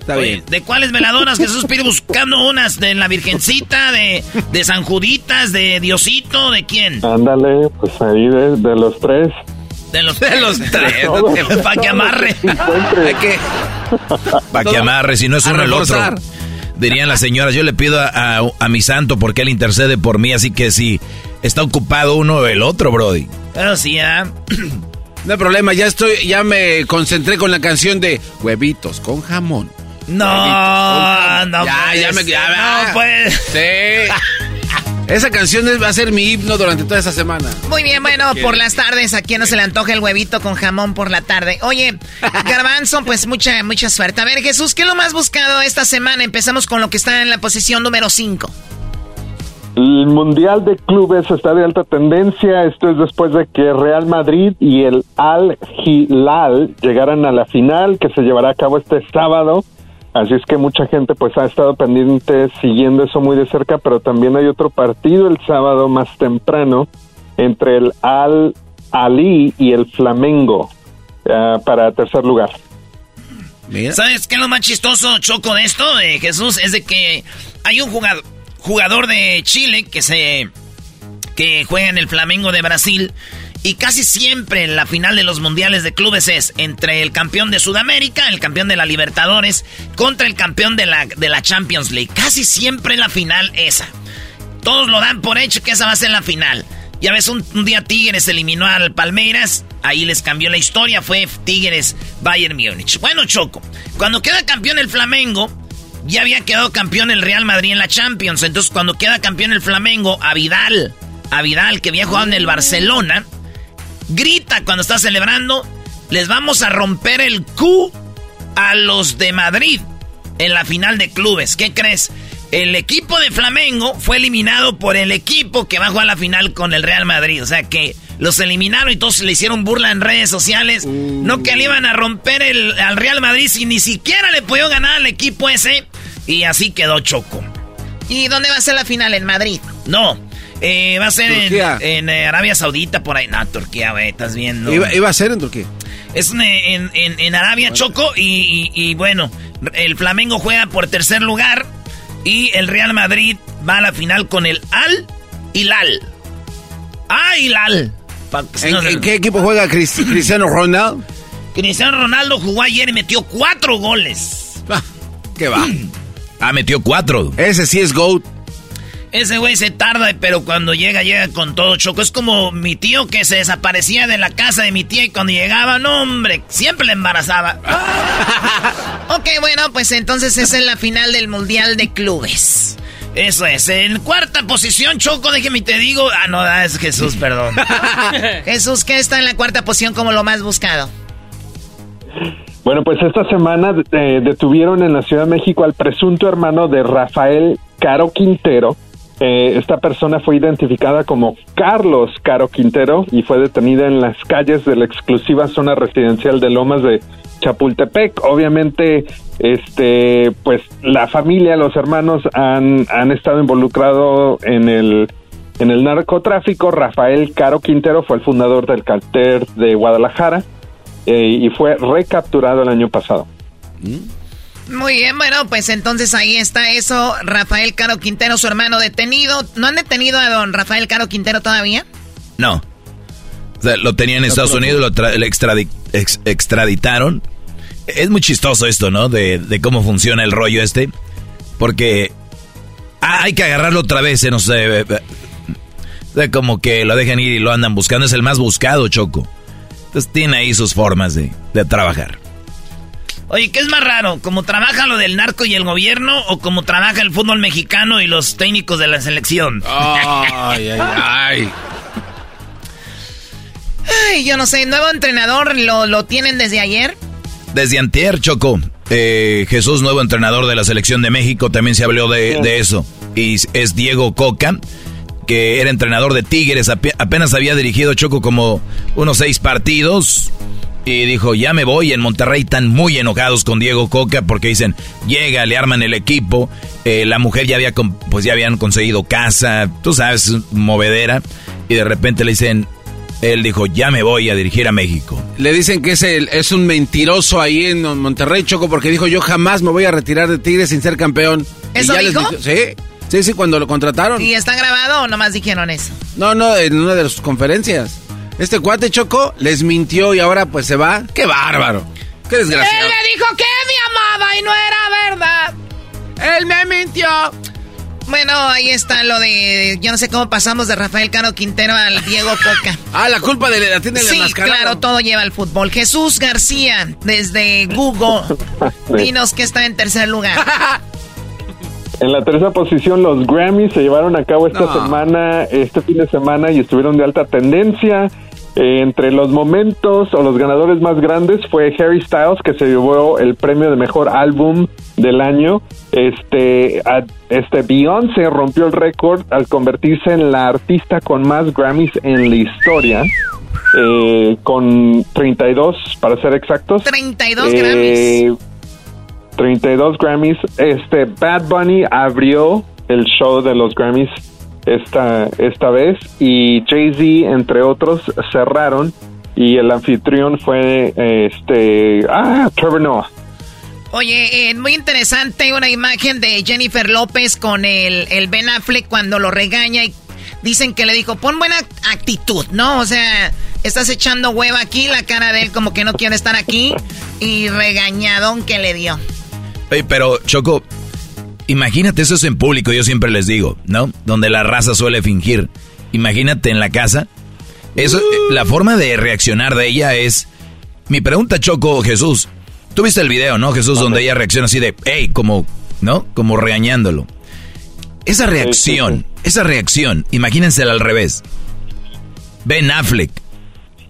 Está Oye, bien. ¿De cuáles veladoras Jesús pide buscando unas? ¿De la Virgencita? ¿De, de San Juditas? ¿De Diosito? ¿De quién? Ándale, pues ahí de, de los tres. De los, De los tres. Para que amarre. Hay que... Para que amarre, si no es uno el otro. Dirían las señoras, yo le pido a, a- a mi santo porque él intercede por mí, así que si está ocupado uno o el otro, Brody. Pero sí, ¿ah? No hay problema, ya estoy, ya me concentré con la canción de huevitos con jamón. No, no Ya, puede ya me- ya, no. Sí. Esa canción es- va a ser mi himno durante toda esta semana. Muy bien, bueno, por las tardes, ¿a quién no se le antoja el huevito con jamón por la tarde? Oye, Garbanzo, pues mucha, mucha suerte. A ver, Jesús, ¿qué es lo más buscado esta semana? Empezamos con lo que está en la posición número 5. El Mundial de Clubes está de alta tendencia. Esto es después de que Real Madrid y el Al Hilal llegaran a la final que se llevará a cabo este sábado. Así es que mucha gente pues ha estado pendiente siguiendo eso muy de cerca, pero también hay otro partido el sábado más temprano entre el Al Ali y el Flamengo ah, para tercer lugar. ¿Sabes qué es lo más chistoso, Choco, de esto, de Jesús? Es de que hay un jugador, jugador de Chile que se que juega en el Flamengo de Brasil y casi siempre la final de los mundiales de clubes es entre el campeón de Sudamérica, el campeón de la Libertadores, contra el campeón de la, de la Champions League. Casi siempre la final esa. Todos lo dan por hecho que esa va a ser la final. Ya ves, un, un día Tigres eliminó al Palmeiras, ahí les cambió la historia, fue Tigres Bayern Múnich. Bueno, Choco, cuando queda campeón el Flamengo, ya había quedado campeón el Real Madrid en la Champions. Entonces, cuando queda campeón el Flamengo, a Vidal, a Vidal, que había jugado en el Barcelona, grita cuando está celebrando, les vamos a romper el Q a los de Madrid en la final de clubes. ¿Qué crees? El equipo de Flamengo fue eliminado por el equipo que va a jugar la final con el Real Madrid. O sea que los eliminaron y todos le hicieron burla en redes sociales. No que le iban a romper el, al Real Madrid si ni siquiera le pudieron ganar al equipo ese. Y así quedó Choco. ¿Y dónde va a ser la final? ¿En Madrid? No, eh, va a ser en, en, eh, Arabia Saudita por ahí. No, Turquía, güey, estás viendo. Iba, iba a ser en Turquía. Es en, en- en- Arabia, Choco, y, y- y bueno, el Flamengo juega por tercer lugar y el Real Madrid va a la final con el Al Hilal. Ah, Hilal. Pa- ¿En, no en qué equipo juega Cris- Cristiano Ronaldo? Cristiano Ronaldo jugó ayer y metió cuatro goles. ¿Qué va? Ah, metió cuatro. Ese sí es GOAT. Ese güey se tarda, pero cuando llega, llega con todo choco. Es como mi tío que se desaparecía de la casa de mi tía y cuando llegaba, no, hombre, siempre le embarazaba. Ok, bueno, pues entonces esa es la final del Mundial de Clubes. Eso es. En cuarta posición, Choco, déjeme y te digo. Ah, no, ah, es Jesús, perdón. Jesús, ¿qué está en la cuarta posición como lo más buscado? Bueno, pues esta semana eh, detuvieron en la Ciudad de México al presunto hermano de Rafael Caro Quintero. Eh, esta persona fue identificada como Carlos Caro Quintero y fue detenida en las calles de la exclusiva zona residencial de Lomas de Chapultepec. Obviamente, este, pues la familia, los hermanos han, han estado involucrados en el en el narcotráfico. Rafael Caro Quintero fue el fundador del cartel de Guadalajara eh, y fue recapturado el año pasado. Muy bien, bueno, pues entonces ahí está eso. Rafael Caro Quintero, su hermano detenido. ¿No han detenido a don Rafael Caro Quintero todavía? No. O sea, lo tenían en Estados Unidos, lo tra- ex- extraditaron. Es muy chistoso esto, ¿no? De, de cómo funciona el rollo este. Porque ah, hay que agarrarlo otra vez, eh, no sé. eh, eh, de como que lo dejan ir y lo andan buscando. Es el más buscado, Choco. Entonces tiene ahí sus formas de, de trabajar. Oye, ¿qué es más raro? ¿Cómo trabaja lo del narco y el gobierno o cómo trabaja el fútbol mexicano y los técnicos de la selección? Ay, ay, ay. Ay, yo no sé, nuevo entrenador, ¿lo, lo tienen desde ayer? Desde antier, Choco, eh, Jesús, nuevo entrenador de la selección de México, también se habló de, de eso. Y es Diego Coca, que era entrenador de Tigres, ape- apenas había dirigido Choco como unos seis partidos. Y dijo, ya me voy. En Monterrey están muy enojados con Diego Coca porque dicen, llega, le arman el equipo. eh, la mujer ya había, con- pues ya habían conseguido casa, tú sabes, movedera. Y de repente le dicen, él dijo, ya me voy a dirigir a México. Le dicen que es, el, es un mentiroso ahí en Monterrey, Choco, porque dijo, yo jamás me voy a retirar de Tigres sin ser campeón. ¿Eso dijo? sí, sí, sí, cuando lo contrataron. ¿Y está grabado o nomás dijeron eso? No, no, en una de sus conferencias. Este cuate Choco les mintió y ahora pues se va. ¡Qué bárbaro! ¡Qué desgraciado! Él me dijo que me amaba y no era verdad. Él me mintió. Bueno, ahí está lo de. Yo no sé cómo pasamos de Rafael Caro Quintero al Diego Coca. ah, la culpa de la tiene Sí, claro, todo lleva al fútbol. Jesús García, desde Google. Dinos que está en tercer lugar. En la tercera posición, los Grammys se llevaron a cabo esta semana, este fin de semana, y estuvieron de alta tendencia. Eh, entre los momentos o los ganadores más grandes fue Harry Styles, que se llevó el premio de mejor álbum del año. Este, a, este Beyoncé rompió el récord al convertirse en la artista con más Grammys en la historia. Eh, con 32 para ser exactos. 32 Grammys. 32 eh, Grammys. Este Bad Bunny abrió el show de los Grammys esta, esta vez y Jay-Z, entre otros, cerraron y el anfitrión fue este, ah, Trevor Noah. Oye, eh, muy interesante una imagen de Jennifer López con el, el Ben Affleck cuando lo regaña y dicen que le dijo, pon buena actitud, ¿no? O sea, estás echando hueva aquí, la cara de él como que no quiere estar aquí y regañadón que le dio. Oye, pero Choco, Imagínate, eso es en público, yo siempre les digo, ¿no? Donde la raza suele fingir. Imagínate en la casa. Eso, uh. la forma de reaccionar de ella es. Mi pregunta, Choco, Jesús. Tú viste el video, ¿no, Jesús? Donde ella reacciona así de, hey, como, ¿no? Como regañándolo. Esa reacción, esa reacción, imagínensela al revés. Ben Affleck,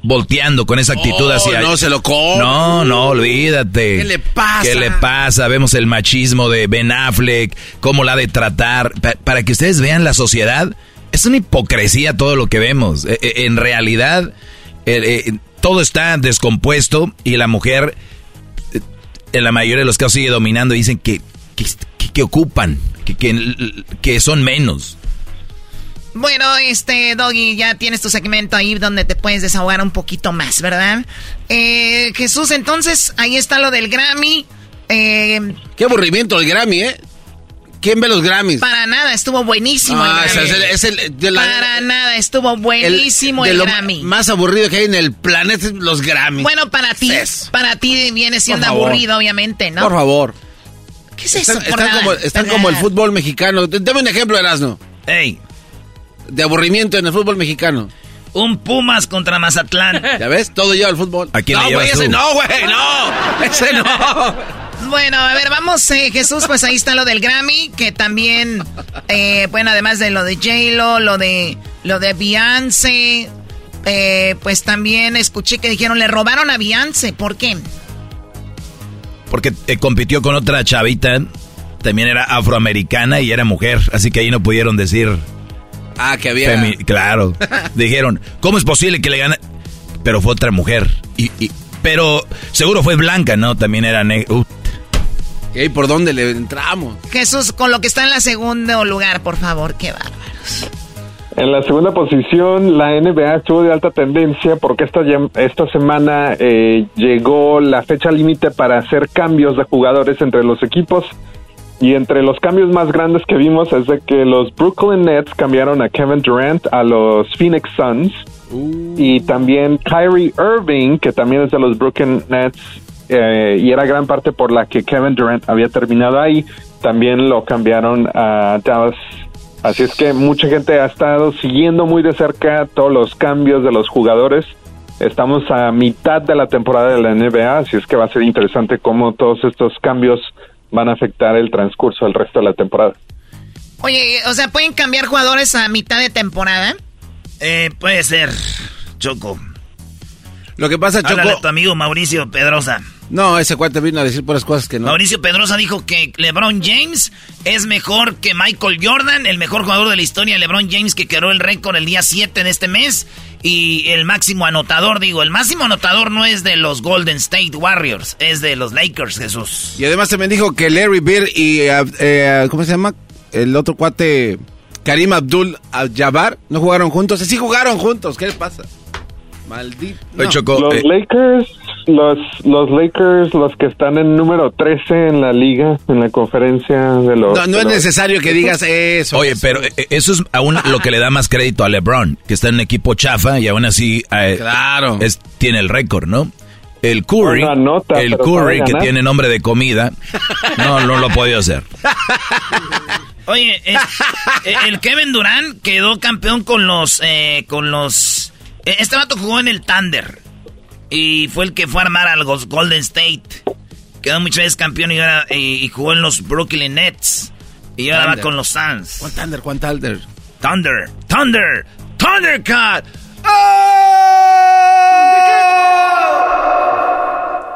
volteando con esa actitud hacia... No, se lo come. No, no, olvídate. ¿Qué le pasa? ¿Qué le pasa? Vemos el machismo de Ben Affleck, cómo la ha de tratar. para que ustedes vean la sociedad, es una hipocresía todo lo que vemos. E, e, en realidad, eh, todo está descompuesto y la mujer, en la mayoría de los casos, sigue dominando y dicen que, que, ocupan, que, que son menos. Bueno, este, Doggy, ya tienes tu segmento ahí donde te puedes desahogar un poquito más, ¿verdad? Eh, Jesús, entonces, ahí está lo del Grammy. Eh, Qué aburrimiento el Grammy, ¿eh? ¿Quién ve los Grammys? Para nada, estuvo buenísimo ah, Es el, para nada, estuvo buenísimo el, Grammy. más aburrido que hay en el planeta es los Grammys. Bueno, para ti, para ti viene siendo aburrido, obviamente, ¿no? Por favor. ¿Qué es eso? Están, como, el fútbol mexicano. Dame un ejemplo, Erasno. Ey, de aburrimiento en el fútbol mexicano? Un Pumas contra Mazatlán. ¿Ya ves? Todo lleva al fútbol. ¿A quién no, güey, ese no, güey, no. Ese no. Bueno, a ver, vamos, eh, Jesús, pues ahí está lo del Grammy, que también, eh, bueno, además de lo de J-Lo, lo de, lo de Beyoncé, eh, pues también escuché que dijeron, le robaron a Beyoncé, ¿por qué? Porque compitió con otra chavita, también era afroamericana y era mujer, así que ahí no pudieron decir Ah, que había. claro. Dijeron, ¿cómo es posible que le gane? Pero fue otra mujer. Y, pero seguro fue blanca, ¿no? También era negra. ¿Y por dónde le entramos? Jesús, con lo que está en la segundo lugar, por favor, qué bárbaros. En la segunda posición, la NBA estuvo de alta tendencia porque esta, esta semana eh, llegó la fecha límite para hacer cambios de jugadores entre los equipos. Y entre los cambios más grandes que vimos es de que los Brooklyn Nets cambiaron a Kevin Durant a los Phoenix Suns. Uh. Y también Kyrie Irving, que también es de los Brooklyn Nets, eh, y era gran parte por la que Kevin Durant había terminado ahí, también lo cambiaron a Dallas. Así es que mucha gente ha estado siguiendo muy de cerca todos los cambios de los jugadores. Estamos a mitad de la temporada de la NBA, así es que va a ser interesante cómo todos estos cambios van a afectar el transcurso del resto de la temporada. Oye, o sea, ¿pueden cambiar jugadores a mitad de temporada? Eh, puede ser, Choco. Lo que pasa, Choco... a tu amigo Mauricio Pedrosa. No, ese cuate vino a decir por las cosas que no. Mauricio Pedrosa dijo que LeBron James es mejor que Michael Jordan, el mejor jugador de la historia. LeBron James que quedó el récord el día 7 de este mes. Y el máximo anotador, digo, el máximo anotador no es de los Golden State Warriors, es de los Lakers, Jesús. Y además también dijo que Larry Bird y, eh, eh, ¿cómo se llama? El otro cuate, Karim Abdul Jabbar, no jugaron juntos. Sí jugaron juntos, ¿qué les pasa? Maldito. Choco, Los eh, Lakers, los, los Lakers, los que están en número 13 en la liga, en la conferencia de los... No, no de es los- necesario que digas eso. Oye, pero eh, eso es aún lo que le da más crédito a LeBron, que está en un equipo chafa y aún así eh, Claro. es- tiene el récord, ¿no? El Curry, el Curry que tiene nombre de comida, no, no lo ha podido hacer. Oye, eh, eh, el Kevin Durant quedó campeón con los, eh, con los, eh, este vato jugó en el Thunder y fue el que fue a armar a los Golden State. Quedó muchas veces campeón y, ahora, y jugó en los Brooklyn Nets y ahora va con los Suns. ¿Cuál Thunder? ¿Cuál Thunder? Thunder, Thunder, Thundercat.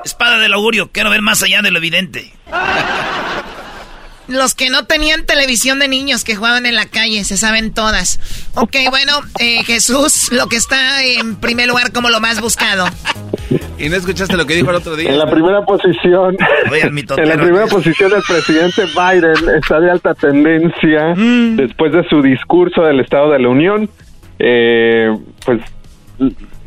Espada del augurio, quiero ver más allá de lo evidente. Los que no tenían televisión de niños que jugaban en la calle, se saben todas. Ok, bueno, eh, Jesús, lo que está en primer lugar como lo más buscado. ¿Y no escuchaste lo que dijo el otro día? En la primera posición, en la primera posición el presidente Biden está de alta tendencia Mm. después de su discurso del Estado de la Unión, eh, pues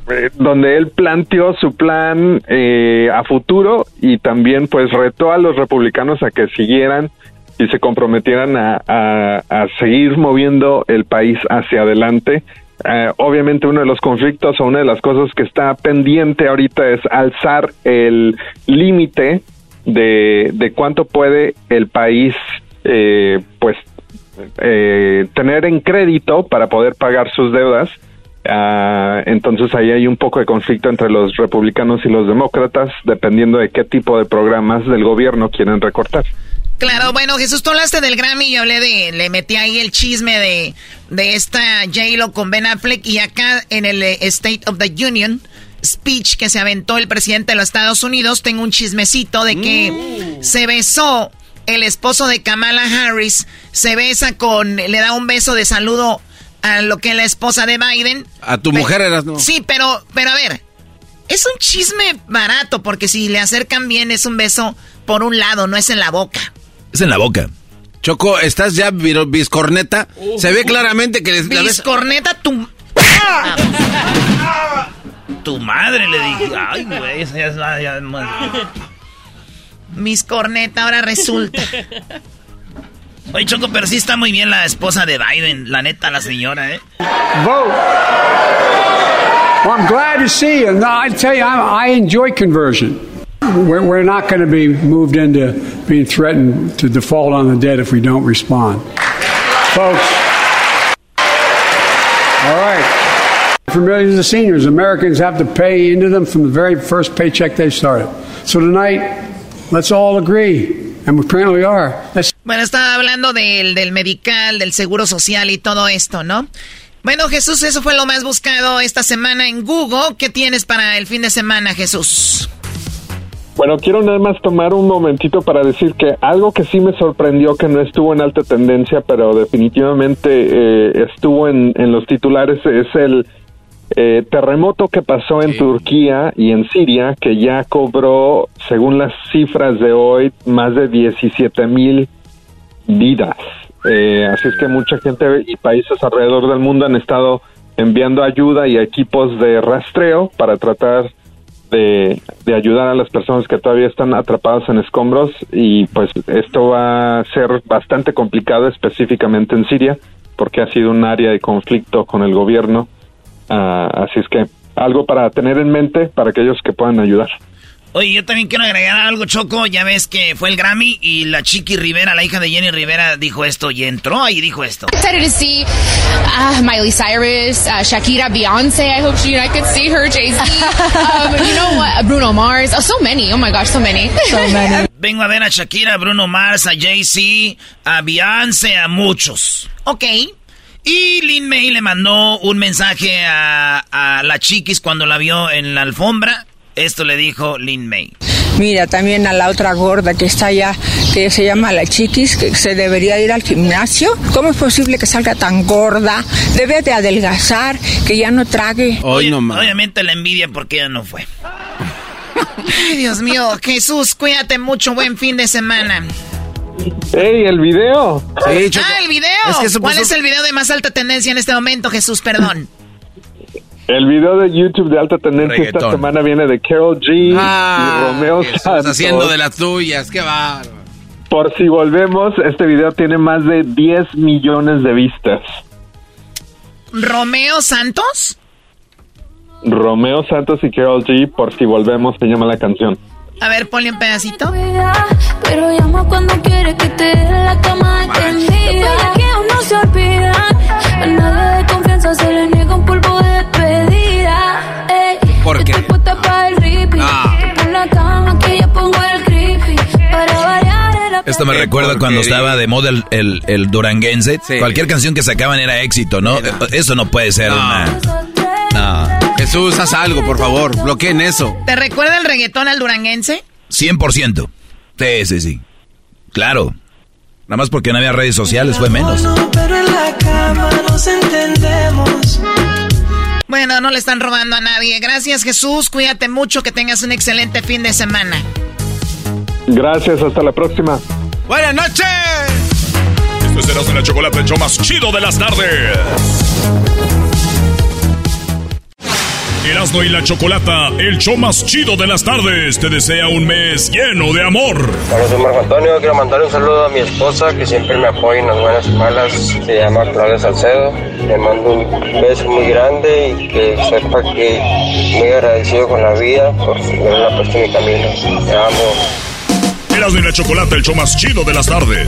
eh, donde él planteó su plan eh, a futuro y también pues retó a los republicanos a que siguieran y se comprometieran a, a- seguir moviendo el país hacia adelante. Eh, obviamente uno de los conflictos o una de las cosas que está pendiente ahorita es alzar el límite de, de cuánto puede el país eh, pues eh, tener en crédito para poder pagar sus deudas. Ah, entonces ahí hay un poco de conflicto entre los republicanos y los demócratas, dependiendo de qué tipo de programas del gobierno quieren recortar. Claro, bueno, Jesús, tú hablaste del Grammy y yo hablé de, le metí ahí el chisme de, de esta J-Lo con Ben Affleck y acá en el eh, State of the Union speech que se aventó el presidente de los Estados Unidos, tengo un chismecito de que se besó el esposo de Kamala Harris, se besa con, le da un beso de saludo a lo que es la esposa de Biden. A tu mujer eras, ¿no? Sí, pero, pero a ver, es un chisme barato porque si le acercan bien es un beso por un lado, no es en la boca. Es en la boca. Choco, ¿estás ya biscorneta? Se ve claramente que les... la Biscorneta, tu... Tu madre le dije. Ay, güey, esa ya es la- ya es más- Mis corneta, ahora resulta. Oye, Choco, pero sí está muy bien la esposa de Biden, la neta, la señora, ¿eh? Vote. Well, I'm glad to see you. No, I tell you, I, I enjoy conversion. We're, not going to be moved into being threatened to default on the debt if we don't respond. Folks, all right. For millions of seniors, Americans have to pay into them from the very first paycheck they started. So tonight, let's all agree, and we apparently are. Let's Bueno, estaba hablando del, del medical, del seguro social y todo esto, ¿no? Bueno, Jesús, eso fue lo más buscado esta semana en Google. ¿Qué tienes para el fin de semana, Jesús? Bueno, quiero nada más tomar un momentito para decir que algo que sí me sorprendió que no estuvo en alta tendencia, pero definitivamente eh, estuvo en, en los titulares, es el eh, terremoto que pasó en Turquía y en Siria, que ya cobró, según las cifras de hoy, más de 17 mil vidas. Eh, así es que mucha gente y países alrededor del mundo han estado enviando ayuda y equipos de rastreo para tratar de, de ayudar a las personas que todavía están atrapadas en escombros y pues esto va a ser bastante complicado específicamente en Siria porque ha sido un área de conflicto con el gobierno. Ah, así es que algo para tener en mente para aquellos que puedan ayudar. Oye, yo también quiero agregar algo, Choco. Ya ves que fue el Grammy y la Chiqui Rivera, la hija de Jenny Rivera, dijo esto y entró y dijo esto. excited to see uh, Miley Cyrus, uh, Shakira, Beyonce. I hope she, I could see her, Jay Z. Um, you know what? Bruno Mars. Oh, so many. Oh my gosh, so many. So many. Vengo a ver a Shakira, a Bruno Mars, a Jay-Z, a Beyoncé, a muchos. Ok. Y Lin May le mandó un mensaje a, a la Chiquis cuando la vio en la alfombra. Esto le dijo Lin May. Mira, también a la otra gorda que está allá, que se llama la chiquis, que se debería ir al gimnasio. ¿Cómo es posible que salga tan gorda? Debe de adelgazar, que ya no trague. Obviamente la envidia porque ella no fue. Ay, Dios mío, Jesús, cuídate mucho, buen fin de semana. ¡Ey, el video! ah, el video. Es que eso ¿Cuál es el video de más alta tendencia en este momento, Jesús? Perdón. El video de YouTube de alta tendencia esta semana viene de Carol G y Ah, Romeo Jesús, Santos. haciendo de las tuyas, qué va. Por si volvemos, este video tiene más de 10 millones de vistas. ¿Romeo Santos? Romeo Santos y Carol G, por si volvemos, se llama la canción. A ver, ponle un pedacito. Pero llama cuando quiere que te dé la cama que no se olvida. A nadie de confianza se le niega un polvo de. Ah. Pon la cama que yo pongo el creepy. Para variar el Esto me Qué recuerda cuando estaba de moda el, el, el duranguense. Sí. Cualquier canción que sacaban era éxito, ¿no? Eso no puede ser No. una... No. Jesús, haz algo, por favor. Bloqueen eso. ¿Te recuerda el reggaetón al duranguense? 100%. Sí, sí, sí. Claro. Nada más porque no había redes sociales fue menos. Pero en la cama nos entendemos. Bueno, no le están robando a nadie. Gracias, Jesús. Cuídate mucho. Que tengas un excelente fin de semana. Gracias, hasta la próxima. Buenas noches. Esto y la Chocolate, el show más chido de las tardes. Erasmo y la Chocolata, el show más chido de las tardes, te desea un mes lleno de amor. Hola, soy Marco Antonio. Quiero mandar un saludo a mi esposa que siempre me apoya en las buenas y malas. Se llama Claudia Salcedo. Le mando un beso muy grande y que sepa que muy agradecido con la vida por haberla puesto en mi camino. Te amo. Erasmo y la Chocolata, el show más chido de las tardes.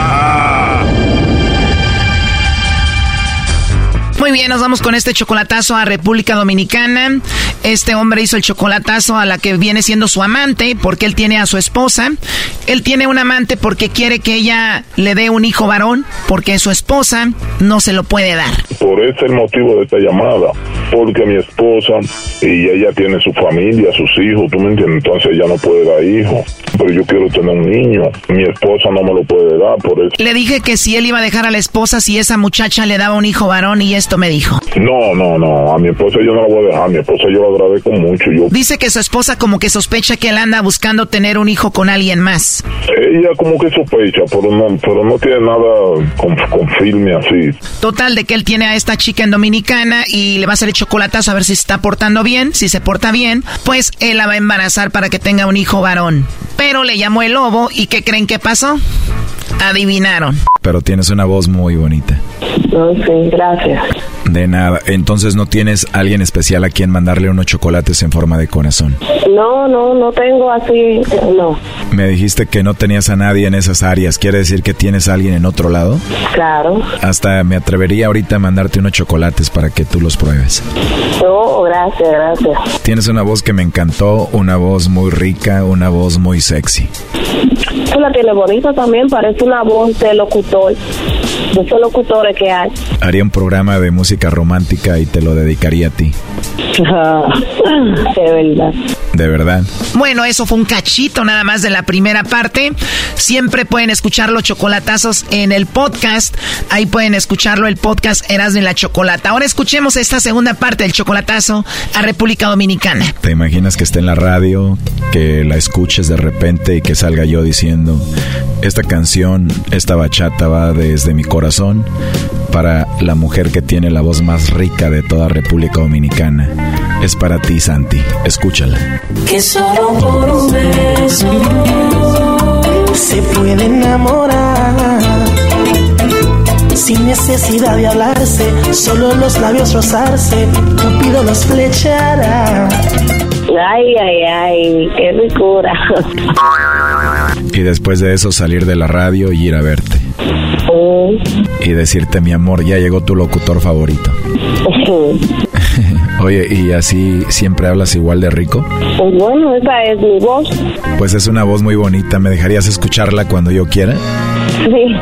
Muy bien, nos vamos con este chocolatazo a República Dominicana. Este hombre hizo el chocolatazo a la que viene siendo su amante, porque él tiene a su esposa. Él tiene un amante porque quiere que ella le dé un hijo varón, porque su esposa no se lo puede dar. Por ese el motivo de esta llamada, porque mi esposa y ella tiene su familia, sus hijos, tú me entiendes, entonces ella no puede dar hijos, pero yo quiero tener un niño, mi esposa no me lo puede dar, por eso. Le dije que si él iba a dejar a la esposa, si esa muchacha le daba un hijo varón, y esto me dijo. No, no, no, a mi esposa yo no la voy a dejar, a mi esposa yo la agradezco mucho, yo... Dice que su esposa como que sospecha que él anda buscando tener un hijo con alguien más. Ella como que sospecha, pero no, pero no tiene nada con, con firme así. Total de que él tiene a esta chica en Dominicana y le va a hacer el chocolatazo a ver si se está portando bien. Si se porta bien, pues él la va a embarazar para que tenga un hijo varón. Pero le llamó el lobo y ¿qué creen que pasó? Adivinaron. Pero tienes una voz muy bonita. No, sí, gracias. De nada. Entonces no tienes alguien especial a quien mandarle unos chocolates en forma de corazón. No, no, no tengo así, no. Me dijiste que no tenías a nadie en esas áreas. ¿Quiere decir que tienes a alguien en otro lado? Claro. Hasta me atrevería ahorita a mandarte unos chocolates para que tú los pruebes. No, gracias, gracias. Tienes una voz que me encantó, una voz muy rica, una voz muy sexy. Tú la tienes bonita también, parece una voz de locutor, de esos locutores que hay. Haría un programa de música romántica y te lo dedicaría a ti. de verdad. De verdad. Bueno, eso fue un cachito nada más de la primera parte. Siempre pueden escuchar los chocolatazos en el podcast. Ahí pueden escucharlo, el podcast Eras de la Chocolata. Ahora escuchemos esta segunda parte del chocolatazo a República Dominicana. ¿Te imaginas que esté en la radio, que la escuches de repente y que salga yo diciendo, esta canción, esta bachata va desde mi corazón para la mujer que tiene la voz más rica de toda República Dominicana? Es para ti, Santi. Escúchala. Que solo por un beso se puede enamorar. sin necesidad de hablarse, solo los labios rozarse, Cupido los flechara. Ay, ay, ay, qué ricura. Y después de eso salir de la radio y ir a verte. Y decirte, mi amor, ya llegó tu locutor favorito. Oye, ¿y así siempre hablas igual de rico? Pues bueno, esa es mi voz. Pues es una voz muy bonita. ¿Me dejarías escucharla cuando yo quiera? Sí.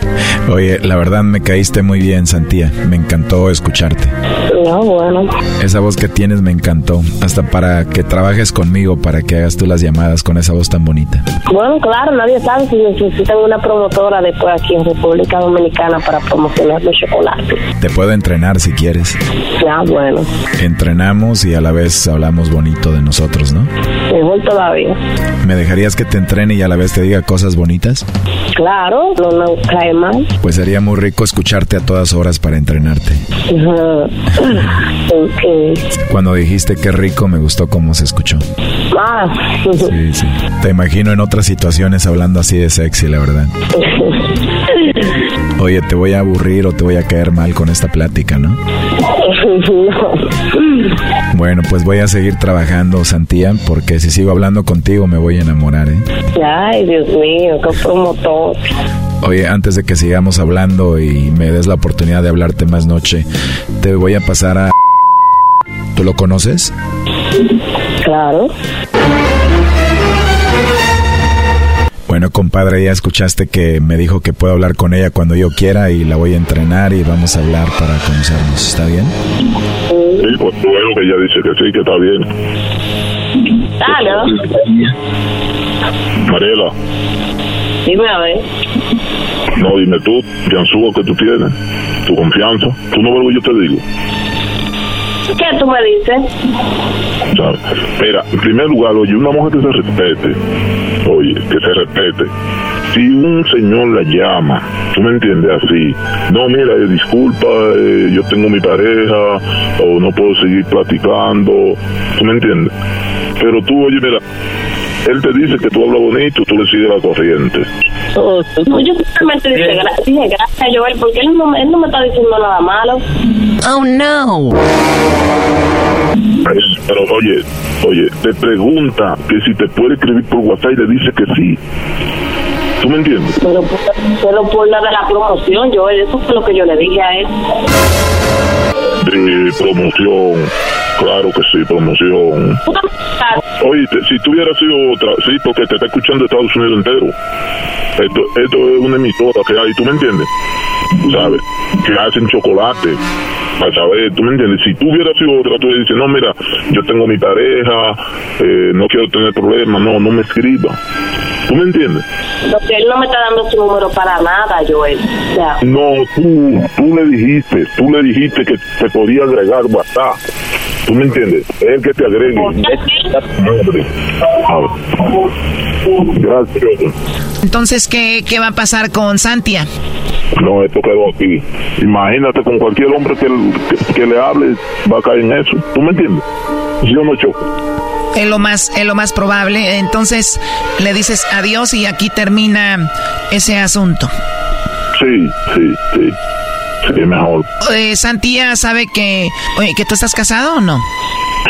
Oye, la verdad me caíste muy bien, Santía. Me encantó escucharte. No, bueno. Esa voz que tienes me encantó. Hasta para que trabajes conmigo, para que hagas tú las llamadas con esa voz tan bonita. Bueno, claro, nadie sabe si necesitan una promotora después aquí en República Dominicana para promocionar mi chocolate. Te puedo entrenar si quieres. Ya, bueno. Entrenamos y a la vez hablamos bonito de nosotros, ¿no? Mejor todavía. ¿Me dejarías que te entrene y a la vez te diga cosas bonitas? Claro, no me cae mal. Pues sería muy rico escucharte a todas horas para entrenarte. Ajá. Ok. Cuando dijiste que rico, me gustó cómo se escuchó. Ah. Sí, sí. Te imagino en otras situaciones hablando así de sexy, la verdad. Oye, te voy a aburrir o te voy a caer mal con esta plática, ¿no? Bueno, pues voy a seguir trabajando, Santía, porque si sigo hablando contigo me voy a enamorar, ¿eh? Ay, Dios mío, qué promotor. Oye, antes de que sigamos hablando y me des la oportunidad de hablarte más noche, te voy a pasar a... ¿Tú lo conoces? Claro. Bueno, compadre, ya escuchaste que me dijo que puedo hablar con ella cuando yo quiera y la voy a entrenar y vamos a hablar para conocernos. ¿Está bien? Sí, pues bueno que ella dice que sí, que está bien. Aló. Mariela, Dime a ver. no, dime tú, Jansugo, que tú tienes, tu confianza. Tú no ves lo que yo te digo. ¿Qué tú me dices? Mira, en primer lugar, oye, una mujer que se respete, oye, que se respete. Si un señor la llama, tú me entiendes así, no, mira, eh, disculpa, eh, yo tengo mi pareja, o no puedo seguir platicando, tú me entiendes. Pero tú, oye, mira, él te dice que tú hablas bonito, tú le sigues la corriente. Oh, no, yo simplemente dije, gra- dije gracias, Joel, porque él no, me- él no me está diciendo nada malo. Oh, no. Pero oye, oye, te pregunta que si te puede escribir por WhatsApp y le dice que sí. ¿Tú me entiendes? Pero, por- pero por la de la promoción, Joel, eso fue lo que yo le dije a él. De promoción, claro que sí, promoción. Oye, si tuviera sido otra, sí, porque te está escuchando Estados Unidos entero. Esto, esto es una emisora que hay, ¿tú me entiendes? ¿Sabes? Que hacen chocolate. Para saber, ¿tú me entiendes? Si tú hubieras sido otra, tú le dices, no, mira, yo tengo mi pareja, eh, no quiero tener problemas, no, no me escriba. ¿Tú me entiendes? Porque él no me está dando su número para nada, Joel. Sea, No, tú, tú le dijiste, tú le dijiste que te podía agregar WhatsApp. ¿Tú me entiendes? Es el que te agregue. Gracias. Entonces, ¿qué, ¿qué va a pasar con Santia? No, esto quedó aquí. Imagínate con cualquier hombre que, que, que le hable, va a caer en eso. ¿Tú me entiendes? Yo no choco. Es lo más, es lo más probable. Entonces, le dices adiós y aquí termina ese asunto. Sí, sí, sí. Sí, mejor. Eh, Santia sabe que, oye, que tú estás casado o no?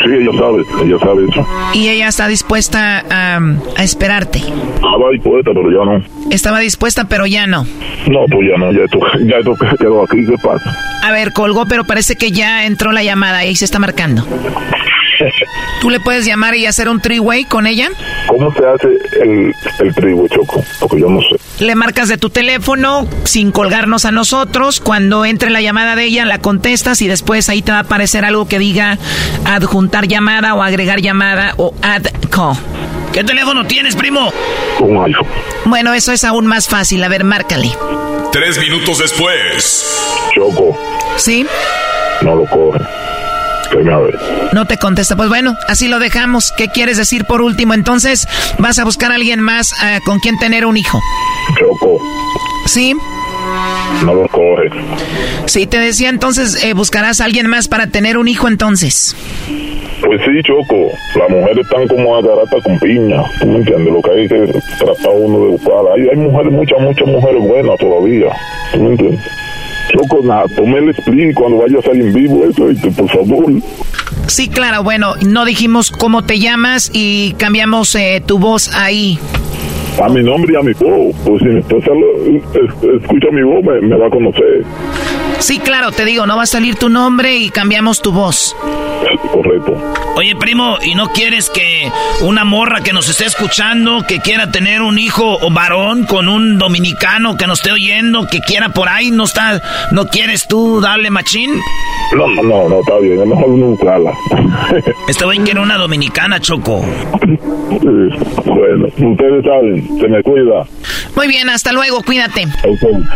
Sí, ella sabe, ella sabe eso. Y ella está dispuesta a, a esperarte. Estaba dispuesta, pero ya no. Estaba dispuesta, pero ya no. No, pues ya no, ya esto, ya esto quedó aquí. ¿Qué pasa? A ver, colgó, pero parece que ya entró la llamada y se está marcando. ¿Tú le puedes llamar y hacer un three-way con ella? ¿Cómo se hace el, el trigo, Choco? Porque yo no sé. Le marcas de tu teléfono sin colgarnos a nosotros. Cuando entre la llamada de ella, la contestas y después ahí te va a aparecer algo que diga adjuntar llamada o agregar llamada o add call. ¿Qué teléfono tienes, primo? Un iPhone. Bueno, eso es aún más fácil. A ver, márcale. Tres minutos después. Choco, ¿Sí? no lo coge. No te contesta. Pues bueno, así lo dejamos. ¿Qué quieres decir por último? Entonces, vas a buscar a alguien más ah, con quien tener un hijo. Choco, ¿Sí? no lo coge. Sí, te decía entonces, eh, buscarás a alguien más para tener un hijo entonces. Pues sí, Choco, las mujeres están como a garata con piña, ¿tú me entiendes? Lo que hay que tratar uno de buscar. Hay, hay mujeres, muchas, muchas mujeres buenas todavía, ¿tú me entiendes? Choco, tome el split cuando vaya a salir en vivo eso, y por favor. Sí, claro, bueno, no dijimos cómo te llamas y cambiamos eh, tu voz ahí. A mi nombre y a mi voz, pues si mi esposa lo- es- escucha mi voz, me, me va a conocer. Sí, claro, te digo, no va a salir tu nombre y cambiamos tu voz. Correcto. Oye, primo, ¿y no quieres que una morra que nos esté escuchando, que quiera tener un hijo o varón con un dominicano que nos esté oyendo, que quiera por ahí, no está, no quieres tú darle machín? No, no, no, no, está bien, es mejor uno buscarla. Este güey quiere una dominicana, Choco. bueno, ustedes saben, se me cuida. Muy bien, hasta luego, cuídate.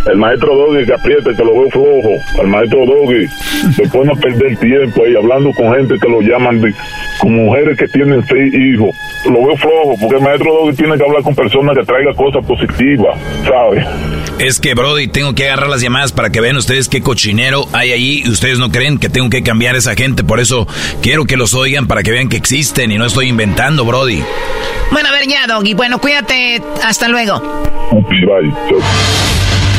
El maestro Doggy que apriete, que lo veo flojo. El maestro Doggy se pone a perder tiempo ahí hablando con gente que lo llaman de, con mujeres que tienen seis hijos. Lo veo flojo porque el maestro Doggy tiene que hablar con personas que traigan cosas positivas, ¿sabes? Es que, Brody, tengo que agarrar las llamadas para que vean ustedes qué cochinero hay allí y ustedes no creen que tengo que cambiar a esa gente. Por eso quiero que los oigan para que vean que existen y no estoy inventando, Brody. Bueno, a ver ya, Doggy. Bueno, cuídate. Hasta luego.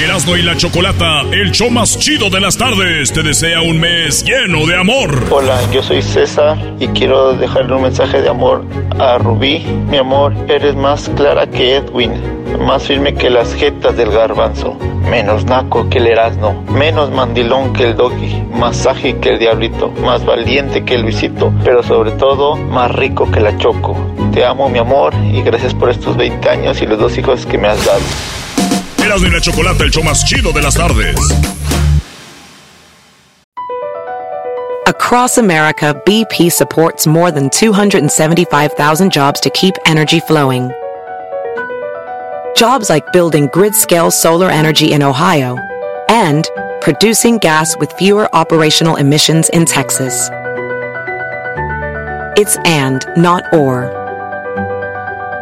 Erasno y la Chocolata, el show más chido de las tardes, te desea un mes lleno de amor. Hola, yo soy César y quiero dejarle un mensaje de amor a Rubí. Mi amor, eres más clara que Edwin, más firme que las jetas del garbanzo, menos naco que el Erasno, menos mandilón que el Doggy, más ágil que el Diablito, más valiente que el Luisito, pero sobre todo más rico que la Choco. Te amo, mi amor, y gracias por estos 20 años y los dos hijos que me has dado. Erasno y la Chocolata, el show más chido de las tardes. Across America, BP supports more than 275,000 jobs to keep energy flowing. Jobs like building grid scale solar energy in Ohio and producing gas with fewer operational emissions in Texas. It's and, not or.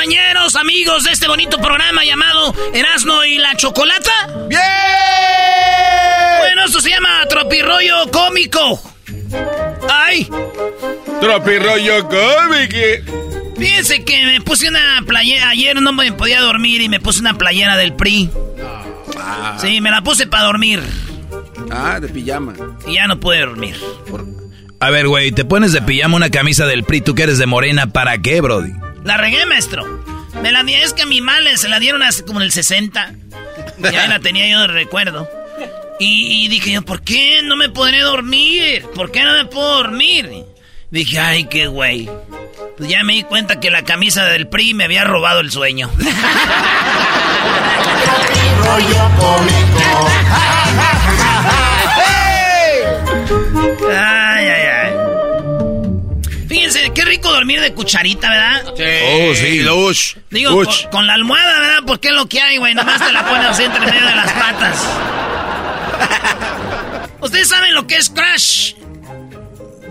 compañeros, amigos de este bonito programa llamado Erasno y la Chocolata? ¡Bien! Bueno, esto se llama Tropirollo Cómico. ¡Ay! Tropirollo cómico. Fíjense que me puse una playera. Ayer no me podía dormir y me puse una playera del PRI. Sí, me la puse para dormir. Ah, de pijama. Y ya no pude dormir. A ver, güey, te pones de pijama una camisa del PRI, tú que eres de morena, ¿para qué, Brody? La regué, maestro. Me la di, es que a mi madre se la dieron hace como en el 60. Y ahí la tenía yo de recuerdo. Y, y dije yo, ¿por qué no me podré dormir? ¿Por qué no me puedo dormir? Dije, ay, qué güey. Pues ya me di cuenta que la camisa del PRI me había robado el sueño. dormir de cucharita, ¿verdad? Oh, sí, Lush. Digo, Lush. con, con la almohada, ¿verdad? Porque es lo que hay, güey. Nomás te la pones así entre medio de las patas. Ustedes saben lo que es crash.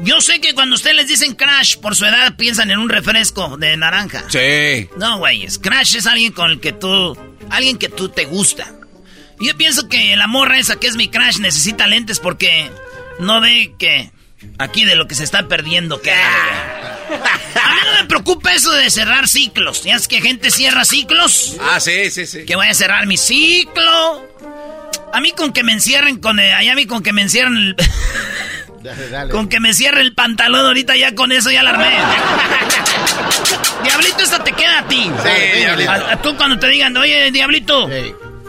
Yo sé que cuando ustedes les dicen crash por su edad piensan en un refresco de naranja. Sí. No, güeyes. Crash es alguien con el que tú. Alguien que tú te gusta. Yo pienso que la morra esa que es mi crash necesita lentes porque no ve que. Aquí de lo que se está perdiendo, que. A mí no me preocupa eso de cerrar ciclos. ¿Ya es que gente cierra ciclos? Ah, sí, sí, sí. Que voy a cerrar mi ciclo. A mí con que me encierren con. el- Allá a mí con que me encierren el. Con que me cierre el pantalón ahorita ya con eso ya la armé. Diablito, esta te queda a ti. Sí, Diablito. A- a tú cuando te digan, oye, Diablito,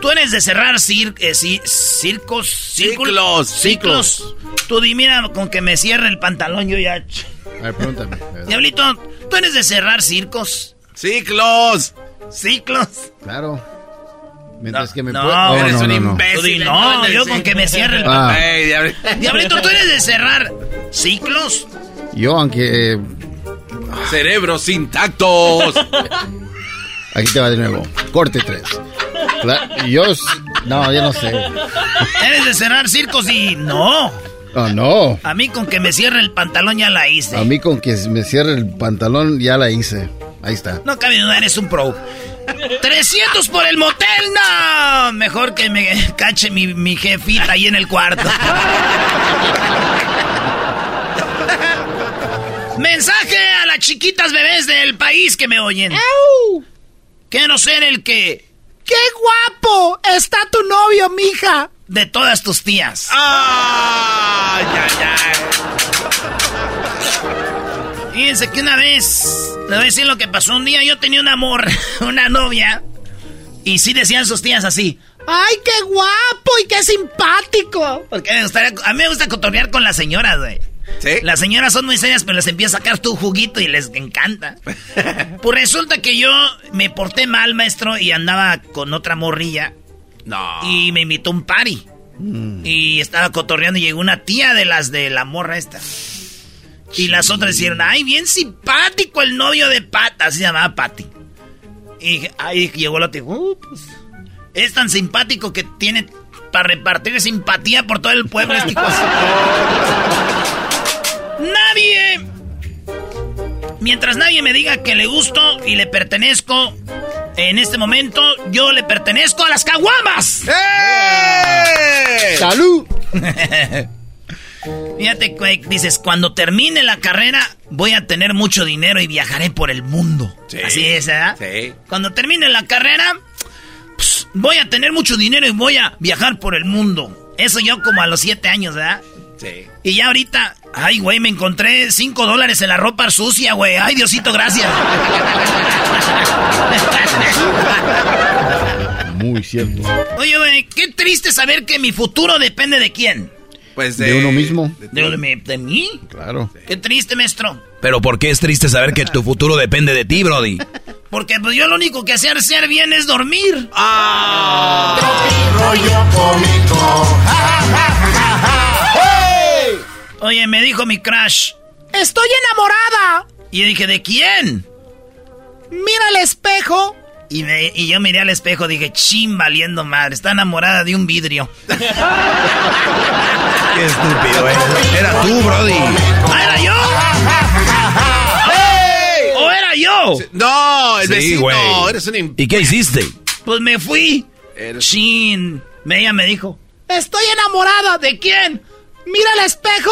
tú eres de cerrar cir- eh, ci- circos, círculos, ciclos. Tú di, mira, con que me cierre el pantalón yo ya... A ver, pregúntame. Diablito, ¿tú eres de cerrar circos? Ciclos. Ciclos. Claro. Mientras que me No, pueda- eres un no, no. imbécil. Tú di, no, yo con que me cierre el Ah. Ey, Diablito. Diablito, ¿tú eres de cerrar ciclos? Yo, aunque. eh, Cerebros intactos. aquí te va de nuevo. Corte 3. Yo. No, yo no sé. ¿Eres de cerrar circos? Y no. Oh, no. A mí con que me cierre el pantalón ya la hice. A mí con que me cierre el pantalón ya la hice. Ahí está. No cabe duda, eres un pro. 300 por el motel, no. Mejor que me cache mi, mi jefita ahí en el cuarto. Mensaje a las chiquitas bebés del país que me oyen. Quiero ser el que... ¡Qué guapo! Está tu novio, mija. De todas tus tías. ¡Ay, ay, ay! Fíjense que una vez, le voy a decir lo que pasó un día, yo tenía un amor, una novia, y sí decían sus tías así, ¡ay, qué guapo y qué simpático! Porque me gustaría, a mí me gusta cotorrear con las señoras, güey. ¿Sí? Las señoras son muy serias, pero les empieza a sacar tu juguito y les encanta. pues resulta que yo me porté mal, maestro, y andaba con otra morrilla. No. Y me invitó a un party. Y estaba cotorreando y llegó una tía de las de la morra esta. Y las otras dijeron, ay, bien simpático el novio de Pat. Así se llamaba Patty. Y ahí llegó la tía. "Uh, pues, es tan simpático que tiene para repartir simpatía por todo el pueblo este Mientras nadie me diga que le gusto y le pertenezco, en este momento yo le pertenezco a las caguamas. ¡Eh! ¡Salud! Fíjate, güey, dices, cuando termine la carrera voy a tener mucho dinero y viajaré por el mundo. Sí. Así es, ¿verdad? Sí. Cuando termine la carrera, pues, voy a tener mucho dinero y voy a viajar por el mundo. Eso yo como a los siete años, ¿verdad? Sí. Y ya ahorita, ay, güey, me encontré cinco dólares en la ropa sucia, güey. Ay, Diosito, gracias. Muy cierto. Oye, güey, qué triste saber que mi futuro depende de quién. Pues De uno mismo. ¿De, de de mí? Claro. Qué triste, maestro. Pero ¿por qué es triste saber que tu futuro depende de ti, Brody? Porque pues yo lo único que hacer bien es dormir. ¡Ah! rollo cómico. Ja, ja, ja. Oye, me dijo mi crush, estoy enamorada. Y yo dije, ¿de quién? Mira el espejo. Y, me- y yo miré al espejo, dije, chin, valiendo madre, está enamorada de un vidrio. Qué estúpido, eh. Era tú, Brody. ¿Ah, era yo? ¿O era yo? No, el Sí, vecino. Eres un ¿Y qué hiciste? Pues me fui. Eres- Chin. Ella me dijo, estoy enamorada. ¿De quién? Mira el espejo.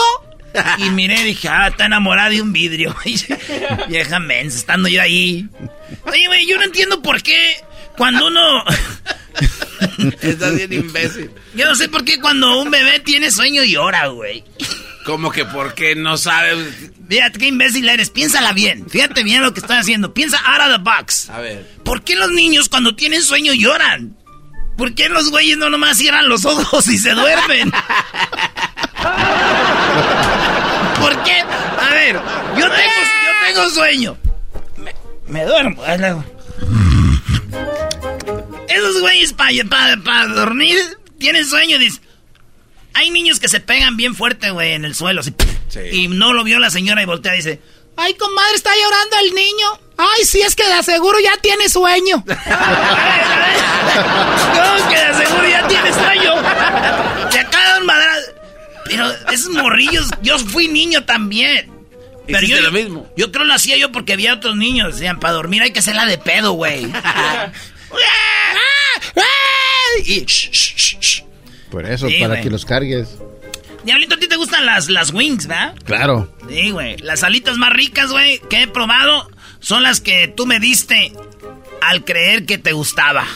Y miré y dije, ah, está enamorada de un vidrio. Vieja mensa, estando yo ahí. Oye, güey, yo no entiendo por qué cuando uno... Estás bien imbécil. Yo no sé por qué cuando un bebé tiene sueño llora, güey. Como que porque no sabes. Fíjate qué imbécil eres, piénsala bien. Fíjate bien lo que estás haciendo. Piensa out of the box. A ver. ¿Por qué los niños cuando tienen sueño lloran? ¿Por qué los güeyes no nomás cierran los ojos y se duermen? ¿Por qué? A ver, yo tengo, yo tengo sueño. Me, me duermo. Esos güeyes para dormir tienen sueño y dicen... Hay niños que se pegan bien fuerte, güey, en el suelo. así, Y no lo vio la señora y voltea y dice... Ay, comadre, está llorando el niño. Ay, sí, es que de aseguro ya tiene sueño. ¿Cómo que de aseguro ya tiene sueño? Pero esos morrillos, yo fui niño también. Pero yo, lo mismo. yo creo lo hacía yo porque había otros niños. Decían, para dormir hay que hacerla de pedo, güey. y, shh, shh, shh. Por eso, Sí, para que los cargues. Diablito, a ti te gustan las, las wings, ¿verdad? Claro. Sí, güey. Las alitas más ricas, güey, que he probado son las que tú me diste al creer que te gustaba.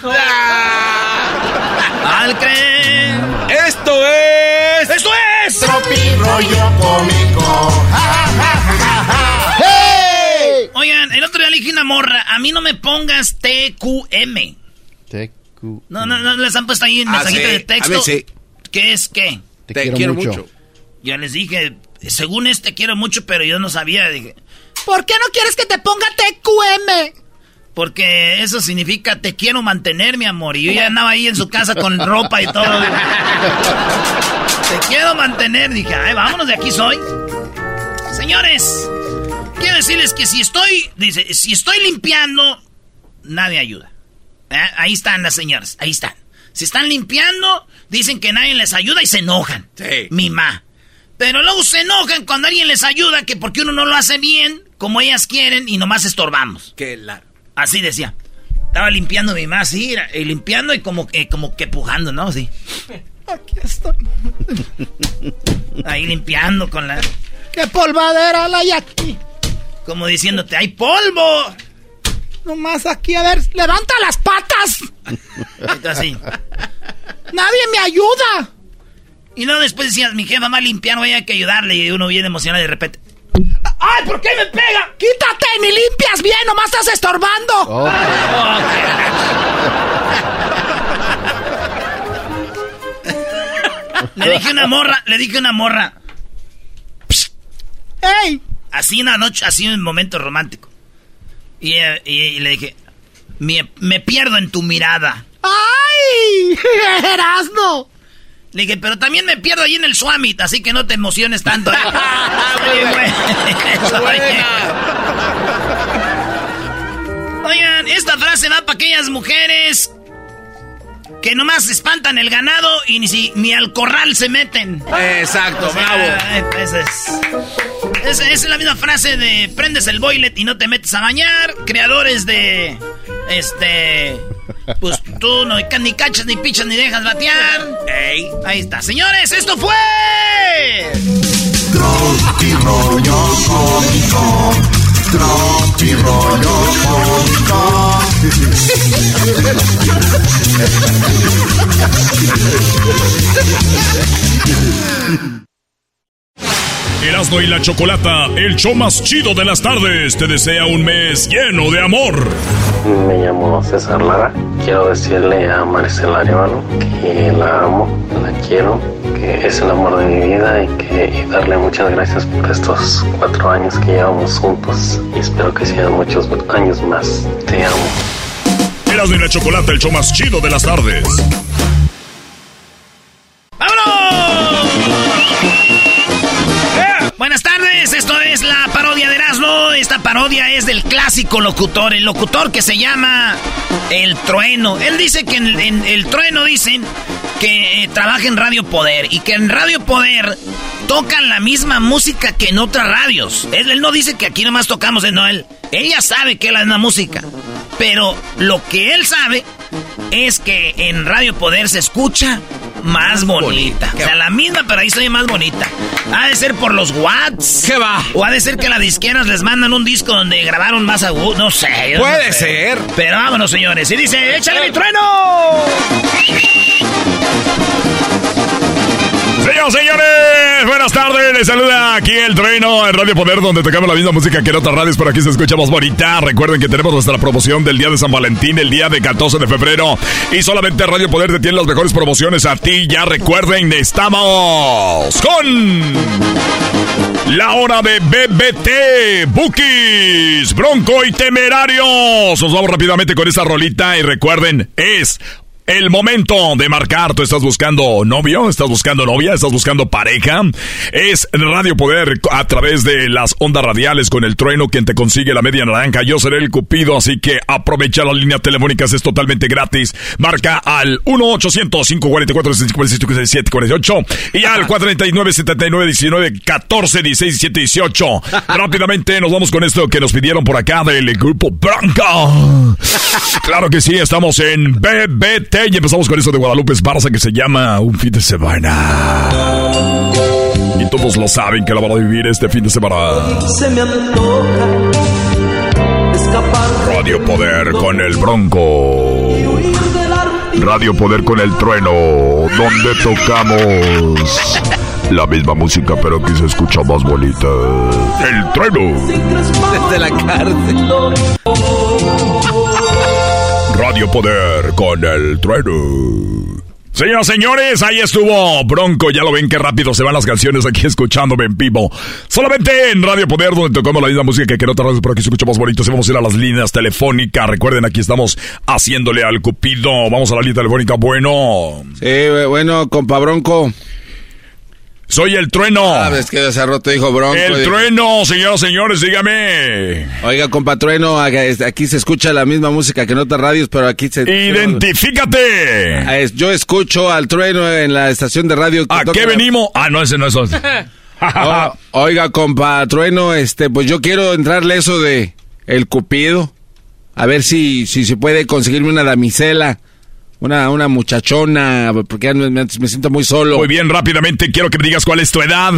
al creer. ¡Esto es! ¡Esto es! Tropi rollo cómico. Ja, ja, ja, ja, ja. ¡Hey! Oigan, el otro dije a una morra, a mí no me pongas TQM. TQ. No, no, no, les han puesto ahí en Ah, mensajito sí. de texto. A ver, sí. ¿Qué es qué? Te quiero mucho. Yo les dije, según este quiero mucho, pero yo no sabía. Dije, ¿por qué no quieres que te ponga TQM? Porque eso significa te quiero mantener, mi amor. Y yo ya andaba ahí en su casa con ropa y todo. te quiero mantener. Dije, ay, vámonos, de aquí soy. Señores, quiero decirles que si estoy, dice, si estoy limpiando, nadie ayuda. ¿Eh? Ahí están las señoras, ahí están. Si están limpiando, dicen que nadie les ayuda y se enojan. Sí. Mi ma. Pero luego se enojan cuando alguien les ayuda, que porque uno no lo hace bien, como ellas quieren, y nomás estorbamos. Qué largo. Así decía. Estaba limpiando mi así, era, y limpiando y como, que como que pujando, ¿no? Así. Aquí estoy. Ahí limpiando con la... ¡Qué polvadera la hay aquí! Como diciéndote, ¡hay polvo! Nomás aquí, a ver, levanta las patas. Así. Nadie me ayuda. Y luego después decías, mi jefa va a limpiar, voy a que ayudarle. Y uno viene emocionado y de repente. ¡Ay, ¿por qué me pega? ¡Quítate! ¡Ni limpias bien! ¡Nomás estás estorbando! Oh. le dije una morra, le dije una morra. Psst. ¡Ey! Así una noche, así un momento romántico. Y, eh, y- y le dije, me, me pierdo en tu mirada. ¡Ay! ¡Erasno! Le dije, pero también me pierdo ahí en el Swamit, así que no te emociones tanto. ¿eh? Güey. Oigan, esta frase va para aquellas mujeres que nomás espantan el ganado y ni, si, ni al corral se meten. Exacto, O sea, bravo. Esa es, esa es la misma frase de prendes el boilet y no te metes a bañar. Creadores de. Este. Pues tú no ni cachas, ni pichas, ni dejas batear. Ey, ahí está. Señores, esto fue. Tropi rollo cómico. Tropi rollo cómico. Erasmo y la Chocolata, el show más chido de las tardes, te desea un mes lleno de amor. Me llamo César Lara. Quiero decirle a Maricela Arevalo que la amo, la quiero, que es el amor de mi vida y que y darle muchas gracias por estos cuatro años que llevamos juntos y espero que sean muchos años más. Te amo. Erasmo y la Chocolata, el show más chido de las tardes. Parodia es del clásico locutor, el locutor que se llama El Trueno. Él dice que en, El Trueno dicen que eh, trabaja en Radio Poder y que en Radio Poder tocan la misma música que en otras radios. Él, no dice que aquí nomás tocamos, eh, no, él, ella sabe que es la misma música. Pero lo que él sabe es que en Radio Poder se escucha más bonita. O sea, la misma, pero ahí se oye más bonita. Ha de ser por los watts. ¿Qué va? O ha de ser que las disqueras les mandan un disco donde grabaron más agudo. No sé. no Puede sé. ser. Pero vámonos, señores. Y dice, échale mi trueno. Señoras, señores, buenas tardes. Les saluda aquí el trueno en Radio Poder, donde tocamos la misma música que en otras radios, pero aquí se escucha más bonita. Recuerden que tenemos nuestra promoción del día de San Valentín, el día de 14 de febrero. Y solamente Radio Poder te tiene las mejores promociones a ti. Ya recuerden, estamos con la hora de BBT, Bookies, Bronco y Temerarios. Nos vamos rápidamente con esta rolita y recuerden, es el momento de marcar. ¿Tú estás buscando novio? ¿Estás buscando novia? ¿Estás buscando pareja? Es Radio Poder a través de las ondas radiales con el trueno quien te consigue la media naranja. Yo seré el cupido, así que aprovecha las líneas telefónicas, es totalmente gratis. Marca al 1-800-544-6547-48 y al 439-79-19-14-16-17-18. Rápidamente nos vamos con esto que nos pidieron por acá del grupo Blanca. Claro que sí, estamos en BBT y empezamos con esto de Guadalupe Esparza que se llama Un fin de semana. Y todos lo saben que la van a vivir este fin de semana. Se me antoja escapar Radio Poder con el Bronco. Radio Poder con el Trueno, donde tocamos la misma música pero que se escucha más bonita. El Trueno. Desde la cárcel. Radio Poder con el trueno. Señoras, señores, ahí estuvo Bronco. Ya lo ven qué rápido se van las canciones aquí escuchándome en vivo. Solamente en Radio Poder, donde tocamos la misma música que en otras radios, pero aquí se escucha más bonito. vamos a ir a las líneas telefónicas. Recuerden, aquí estamos haciéndole al cupido. Vamos a la línea telefónica. Bueno. Sí, bueno, compa Bronco. Soy el trueno. Ah, es que hace rato dijo bronco. El trueno, señoras señores, dígame. Oiga, compa trueno, aquí se escucha la misma música que en otras radios, pero aquí se... ¡Identifícate! Ah, yo escucho al trueno en la estación de radio. ¿A qué venimos? Ah, no, ese no es. oh, oiga, compa trueno, este, pues yo quiero entrarle eso de el cupido. A ver si, si se puede conseguirme una damisela una, una muchachona, porque me, me, siento muy solo. Muy bien, rápidamente quiero que me digas cuál es tu edad.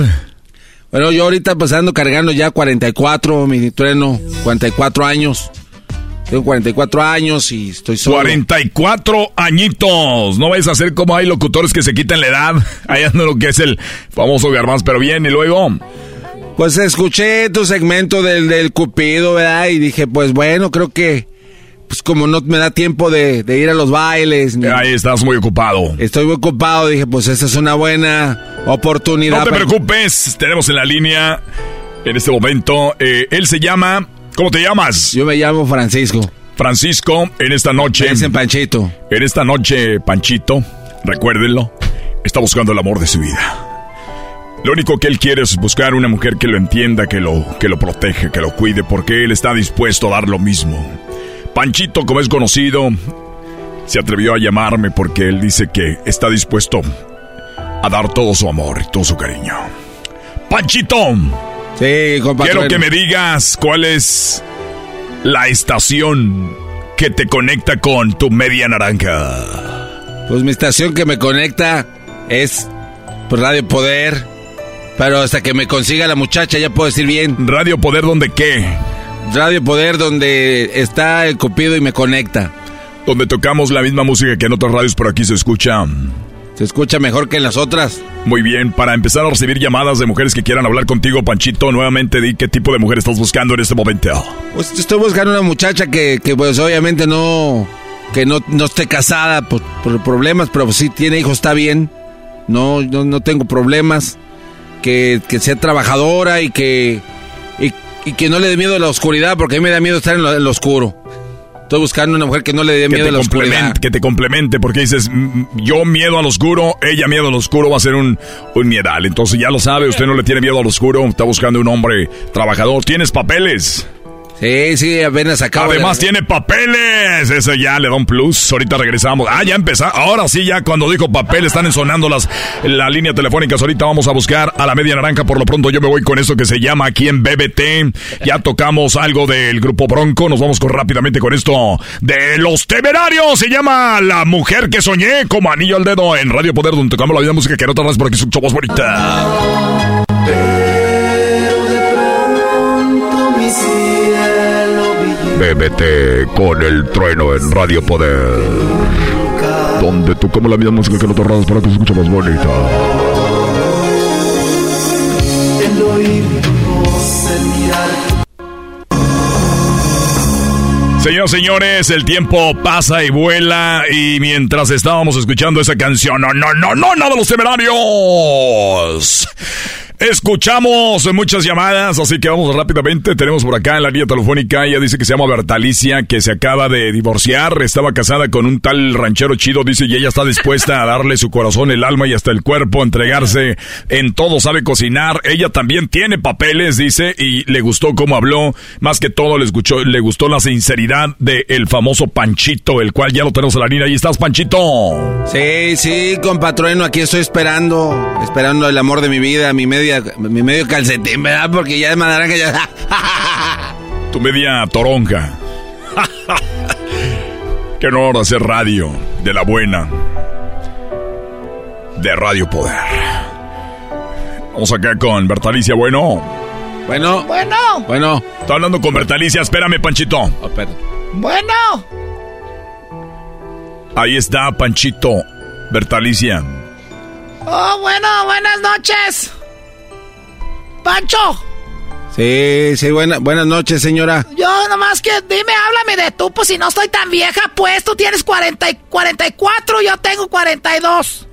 Bueno, yo ahorita pues ando cargando ya 44, mi trueno, 44 años. Tengo 44 años y estoy solo. 44 añitos. No vais a ser como hay locutores que se quitan la edad. Ahí ando lo que es el famoso Garbanz, pero bien, y luego... Pues escuché tu segmento del, del Cupido, ¿verdad? Y dije, pues bueno, creo que pues como no me da tiempo de, ir a los bailes. Ahí estás muy ocupado. Estoy muy ocupado, dije, pues esa es una buena oportunidad. No te preocupes, tenemos en la línea en este momento, eh, él se llama, ¿cómo te llamas? Yo me llamo Francisco. Francisco, en esta noche... Es en Panchito. En esta noche, Panchito, recuérdenlo, está buscando el amor de su vida. Lo único que él quiere es buscar una mujer que lo entienda, que lo, que lo protege, que lo cuide, porque él está dispuesto a dar lo mismo. Panchito, como es conocido, se atrevió a llamarme porque él dice que está dispuesto a dar todo su amor y todo su cariño. Panchito. Sí, Quiero que me digas cuál es la estación que te conecta con tu media naranja. Pues mi estación que me conecta es pues, Radio Poder. Pero hasta que me consiga la muchacha ya puedo decir bien. ¿Radio Poder dónde qué? Radio Poder donde está el Cupido y me conecta. Donde tocamos la misma música que en otras radios, por aquí se escucha. Se escucha mejor que en las otras. Muy bien, para empezar a recibir llamadas de mujeres que quieran hablar contigo, Panchito, nuevamente di qué tipo de mujer estás buscando en este momento. Pues estoy buscando una muchacha que, pues obviamente no, que no, no esté casada por, problemas, pero si tiene hijos está bien. No, no, no tengo problemas. Que, que sea trabajadora y que, y que no le dé miedo a la oscuridad, porque a mí me da miedo estar en lo, oscuro. Estoy buscando una mujer que no le dé miedo a la oscuridad. Que te complemente, porque dices, yo miedo al oscuro, ella miedo al oscuro, va a ser un, un miedal. Entonces ya lo sabe, usted no le tiene miedo al oscuro, está buscando un hombre trabajador. ¿Tienes papeles? Sí, sí, apenas acabo. Además tiene papeles. Eso ya le da un plus. Ahorita regresamos. Ah, ya empezó. Ahora sí, ya cuando dijo papel están ensonando las la línea telefónica. Ahorita vamos a buscar a la media naranja. Por lo pronto yo me voy con eso que se llama aquí en BBT. Ya tocamos algo del grupo Bronco. Nos vamos con, rápidamente con esto de los temerarios. Se llama La mujer que soñé como anillo al dedo en Radio Poder, donde tocamos la vida música que no tardas por aquí voz bonita. Bébete con el trueno en Radio Poder. Donde tú como la misma música que no te radas para que se escuche más bonita. Señoras señores, el tiempo pasa y vuela y mientras estábamos escuchando esa canción, no, no, no, no, nada de los temerarios. Escuchamos muchas llamadas, así que vamos rápidamente. Tenemos por acá en la línea telefónica, ella dice que se llama Bertalicia, que se acaba de divorciar, estaba casada con un tal ranchero chido, dice, y ella está dispuesta a darle su corazón, el alma y hasta el cuerpo, entregarse en todo, sabe cocinar. Ella también tiene papeles, dice, y le gustó cómo habló. Más que todo le, escuchó, le gustó la sinceridad del el famoso Panchito, el cual ya lo tenemos en la línea. Ahí estás, Panchito. Sí, sí, compatrueno, aquí estoy esperando, esperando el amor de mi vida, mi medio mi medio calcetín, ¿verdad? Porque ya de que ya... tu media toronja. Qué honor hacer radio de la buena. De Radio Poder. Vamos acá con Bertalicia, bueno. Bueno. Bueno. Bueno. Está hablando con Bertalicia, espérame, Panchito. Oh, bueno. Ahí está, Panchito. Bertalicia. Oh, bueno, buenas noches. Pancho. Sí, sí, buena, buenas noches, señora. Yo nomás que dime, háblame de tú, pues si no estoy tan vieja, pues tú tienes 40 y 44, yo tengo 42.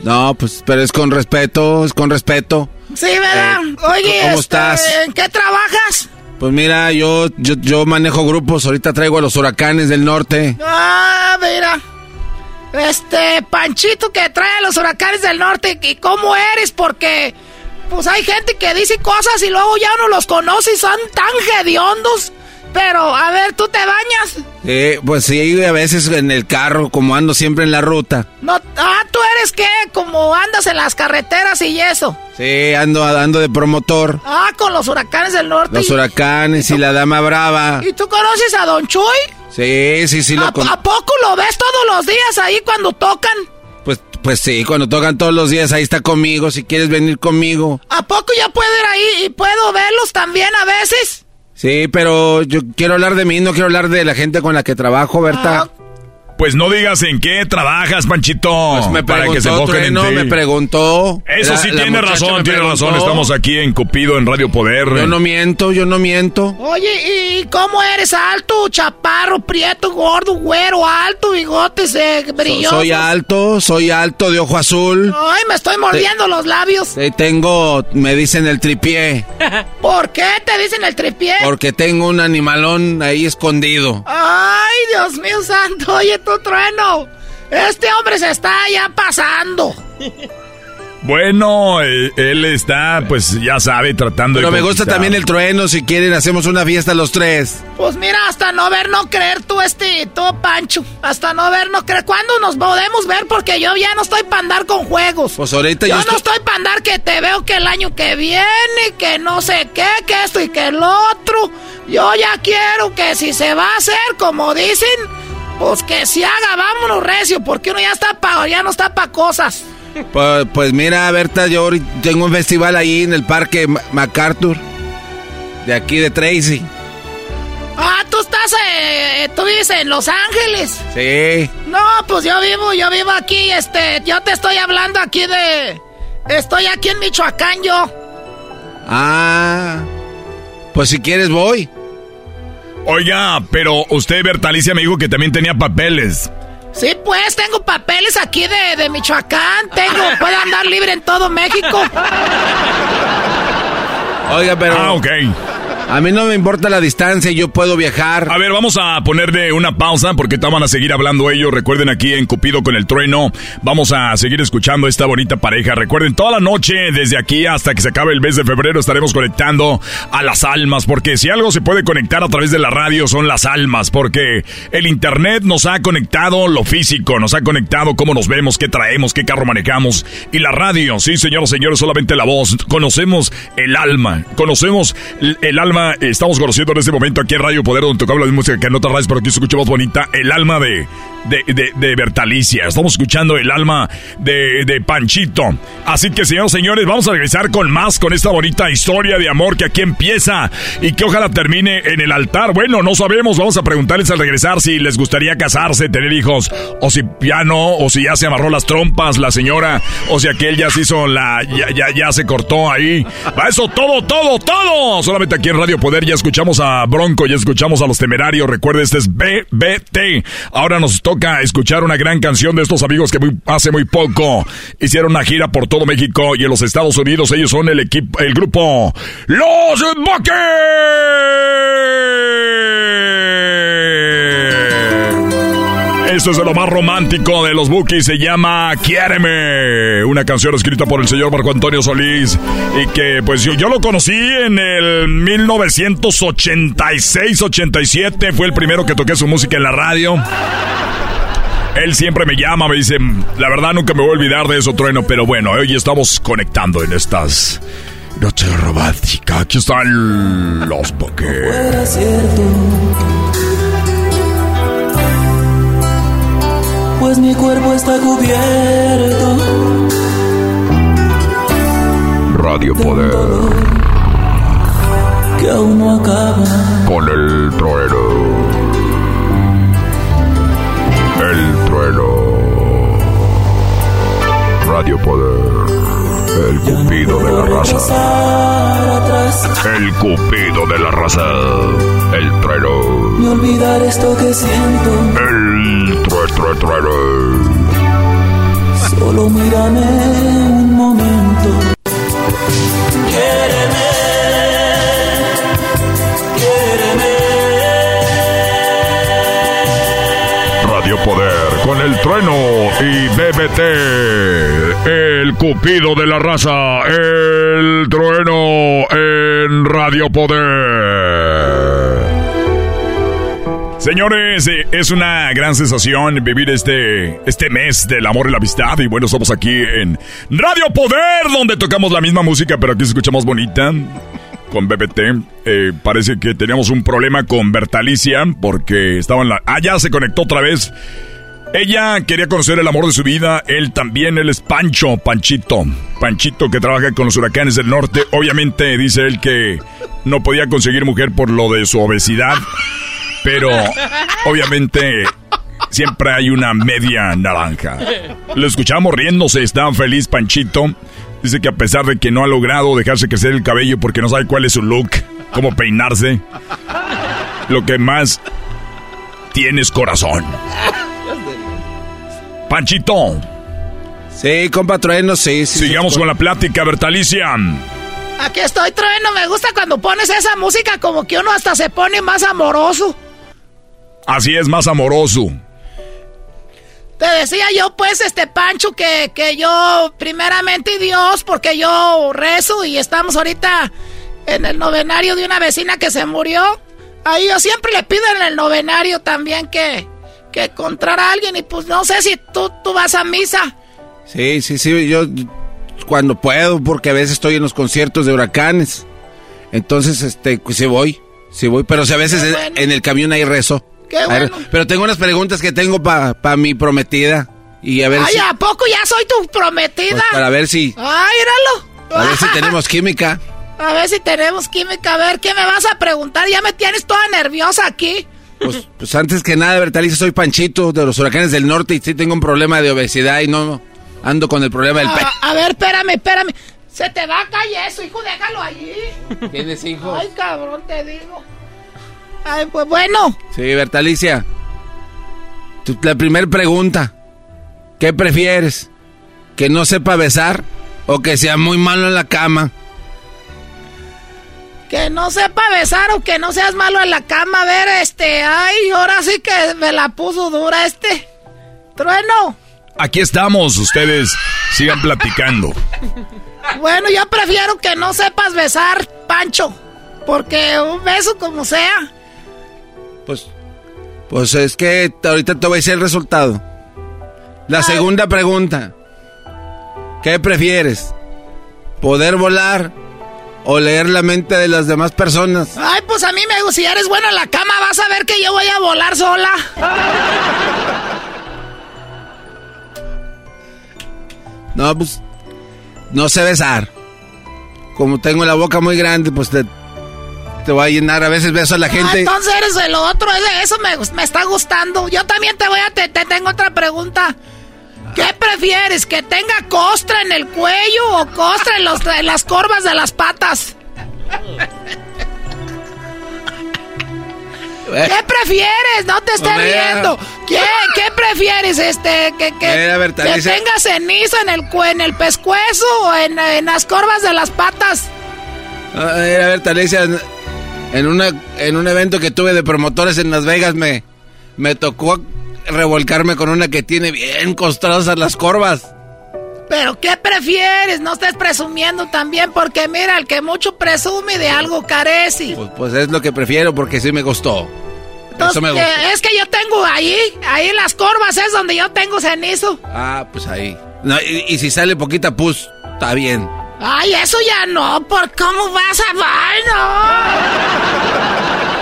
No, pues, pero es con respeto, es con respeto. Sí, ¿verdad? Eh, Oye, ¿cómo este, estás? ¿en qué trabajas? Pues mira, yo, yo, yo manejo grupos, ahorita traigo a los huracanes del norte. Ah, mira. Este, Panchito que trae a los huracanes del norte. ¿Y cómo eres? Porque, pues hay gente que dice cosas y luego ya uno los conoce y son tan hediondos. Pero, a ver, ¿tú te bañas? Eh, pues sí, a veces en el carro, como ando siempre en la ruta. No, ah, ¿tú eres qué? Como andas en las carreteras y eso. Sí, ando, ando de promotor. Ah, con los huracanes del norte. Los y- huracanes y la dama brava. ¿Y tú conoces a Don Chuy? Sí, sí, sí, lo ¿A, con... ¿A poco lo ves todos los días ahí cuando tocan? Pues, pues sí, cuando tocan todos los días, ahí está conmigo, si quieres venir conmigo. ¿A poco ya puedo ir ahí y puedo verlos también a veces? Sí, pero yo quiero hablar de mí, no quiero hablar de la gente con la que trabajo, Berta. Pues no digas en qué trabajas, Panchito. Pues me para que se preguntó, enfoquen en Trueno, ti. me preguntó. Eso La- sí la tiene razón, tiene preguntó. razón. Estamos aquí en Cupido, en Radio Poder. Yo no miento, yo no miento. Oye, ¿y cómo eres? ¿Alto, chaparro, prieto, gordo, güero, alto, bigotes eh, brillosos? soy alto, soy alto, de ojo azul. Ay, me estoy mordiendo los labios. Eh, Tengo, me dicen el tripié, ¿Por qué te dicen el tripié? porque tengo un animalón ahí escondido. Ay, Dios mío santo, oye, tu trueno. Este hombre se está ya pasando. Bueno, eh, él está, pues ya sabe, tratando Pero de. me gusta también el trueno, si quieren hacemos una fiesta los tres. Pues mira, hasta no ver, no creer tú, este, tú, Pancho. Hasta no ver, no creer. ¿Cuándo nos podemos ver? Porque yo ya no estoy para andar con juegos. Pues ahorita yo yo, no estoy para andar que te veo que el año que viene, que no sé qué, que esto y que el otro. Yo ya quiero que si se va a hacer, como dicen, pues que se haga, vámonos recio, porque uno ya está pa, ya no está para cosas. Pues, pues mira, Berta, yo tengo un festival ahí en el parque Ma- MacArthur, de aquí de Tracy. Ah, tú estás, eh, tú vives en Los Ángeles. Sí. No, pues yo vivo, yo vivo aquí, este, yo te estoy hablando aquí de... Estoy aquí en Michoacán yo. Ah, pues si quieres voy. Oiga, pero usted, Bertalicia, me dijo que también tenía papeles. Sí, pues, tengo papeles aquí de, de Michoacán, tengo, puedo andar libre en todo México. Oiga, pero... Ah, ok. A mí no me importa la distancia, yo puedo viajar. A ver, vamos a ponerle una pausa porque van a seguir hablando ellos. Recuerden aquí en Cupido con el Trueno. Vamos a seguir escuchando esta bonita pareja. Recuerden, toda la noche, desde aquí hasta que se acabe el mes de febrero, estaremos conectando a las almas. Porque si algo se puede conectar a través de la radio son las almas. Porque el internet nos ha conectado lo físico, nos ha conectado cómo nos vemos, qué traemos, qué carro manejamos. Y la radio, sí, señoras y señores, solamente la voz. Conocemos el alma, conocemos el, el Estamos conociendo en este momento aquí en Radio Poder, donde tocamos la música que otras radios, pero aquí se escucha más bonita, el alma de, de, de, Bertalicia. Estamos escuchando el alma de, de Panchito. Así que, señores señores, vamos a regresar con más, con esta bonita historia de amor que aquí empieza y que ojalá termine en el altar. Bueno, no sabemos, vamos a preguntarles al regresar si les gustaría casarse, tener hijos, o si ya no, o si ya se amarró las trompas la señora, o si aquel ya se hizo la, ya, ya, ya se cortó ahí. Va eso todo, todo, todo. Solamente aquí en Radio Poder ya escuchamos a Bronco, ya escuchamos a los temerarios. Recuerde, este es BBT. Ahora nos toca escuchar una gran canción de estos amigos que hace muy poco hicieron una gira por todo México y en los Estados Unidos. Ellos son el equipo, el grupo Los Buckets. Esto es de lo más romántico de los Bookies, se llama Quiéreme, una canción escrita por el señor Marco Antonio Solís y que pues yo, yo lo conocí en el 1986-87, fue el primero que toqué su música en la radio. Él siempre me llama, me dice, la verdad nunca me voy a olvidar de eso, Trueno, pero bueno, hoy estamos conectando en estas noches románticas. Aquí están los Buckets. fuera mi cuerpo está cubierto Radio Poder que aún no acaba. con el trueno. El trueno. Radio Poder. El cupido de la raza. El cupido de la raza. El trueno. Y olvidar esto que siento. El true, true, trueno. Solo mírame un momento. Quiéreme. Radio Poder con el trueno y BBT. El cupido de la raza. El trueno en Radio Poder. Señores, eh, es una gran sensación vivir este, este mes del amor y la amistad. Y bueno, estamos aquí en Radio Poder, donde tocamos la misma música, pero aquí se escucha más bonita. Con BBT. Eh, parece que teníamos un problema con Bertalicia, porque estaba en la. Ah, ya se conectó otra vez. Ella quería conocer el amor de su vida, él también, él es Pancho, Panchito. Panchito que trabaja con los huracanes del norte. Obviamente dice él que no podía conseguir mujer por lo de su obesidad. Pero obviamente siempre hay una media naranja. Lo escuchamos riéndose, está feliz Panchito. Dice que a pesar de que no ha logrado dejarse crecer el cabello porque no sabe cuál es su look, cómo peinarse, lo que más tiene corazón. Panchito. Sí, compa Trueno, sí, sí. Sigamos con la plática, Bertalicia. Aquí estoy, Trueno. Me gusta cuando pones esa música como que uno hasta se pone más amoroso. Así es, más amoroso. Te decía yo, pues, este Pancho, que, que yo, primeramente Dios, porque yo rezo y estamos ahorita en el novenario de una vecina que se murió. Ahí yo siempre le pido en el novenario también que, que encontrar a alguien y pues no sé si tú, tú vas a misa. Sí, sí, sí, yo cuando puedo, porque a veces estoy en los conciertos de huracanes. Entonces, este, pues sí voy, sí voy, pero si a veces en- el camión hay rezo. Qué bueno. Pero tengo unas preguntas que tengo para mi prometida. Y a ver Ay, si, ¿a poco ya soy tu prometida? pues, para ver si, Ay, a ver si tenemos química. A ver si tenemos química. A ver, ¿qué me vas a preguntar? Ya me tienes toda nerviosa aquí. Pues, pues antes que nada, Bertalicia, soy Panchito de los huracanes del norte y sí tengo un problema de obesidad y no ando con el problema del pecho. A, a ver, espérame, espérame. Se te va a caer eso, hijo, déjalo allí. ¿Tienes hijos? Ay, cabrón, te digo. Ay, pues bueno. Sí, Bertalicia. Tu- la primera pregunta. ¿Qué prefieres? ¿Que no sepa besar o que sea muy malo en la cama? Que no sepa besar o que no seas malo en la cama. A ver, este. Ay, ahora sí que me la puso dura este. Trueno. Aquí estamos, ustedes sigan platicando. Bueno, yo prefiero que no sepas besar, Pancho. Porque un beso como sea. Pues, pues es que ahorita te voy a decir el resultado. La segunda pregunta. ¿Qué prefieres? ¿Poder volar o leer la mente de las demás personas? Ay, pues a mí me gusta. Si eres bueno en la cama, vas a ver que yo voy a volar sola. No, pues no sé besar. Como tengo la boca muy grande, pues te, te voy a llenar. A veces beso a la Ah, gente. entonces eres el otro. Eso me, me está gustando. Yo también te voy a. Te, te tengo otra pregunta. ¿Qué prefieres? ¿Que tenga costra en el cuello o costra en, los, en las corvas de las patas? ¿Qué prefieres? No te estés Mira. riendo. ¿Qué, qué prefieres? Este, que, que, Mira, que Bertalicia. tenga ceniza en el, en el pescuezo o en, en las corvas de las patas. A ver, a ver, Talicia, en- en, una, en un evento que tuve de promotores en Las Vegas me, me tocó revolcarme con una que tiene bien costrosas las corvas. Pero ¿qué prefieres? No estés presumiendo también, porque mira, el que mucho presume de algo carece. Pues, pues es lo que prefiero porque sí me costó. Entonces, Eso me que- gustó. es que yo tengo ahí, ahí en las corvas es donde yo tengo cenizo. Ah, pues ahí. No, y, y si sale poquita pus, está bien. Ay, eso ya no, ¿por cómo vas a Ay,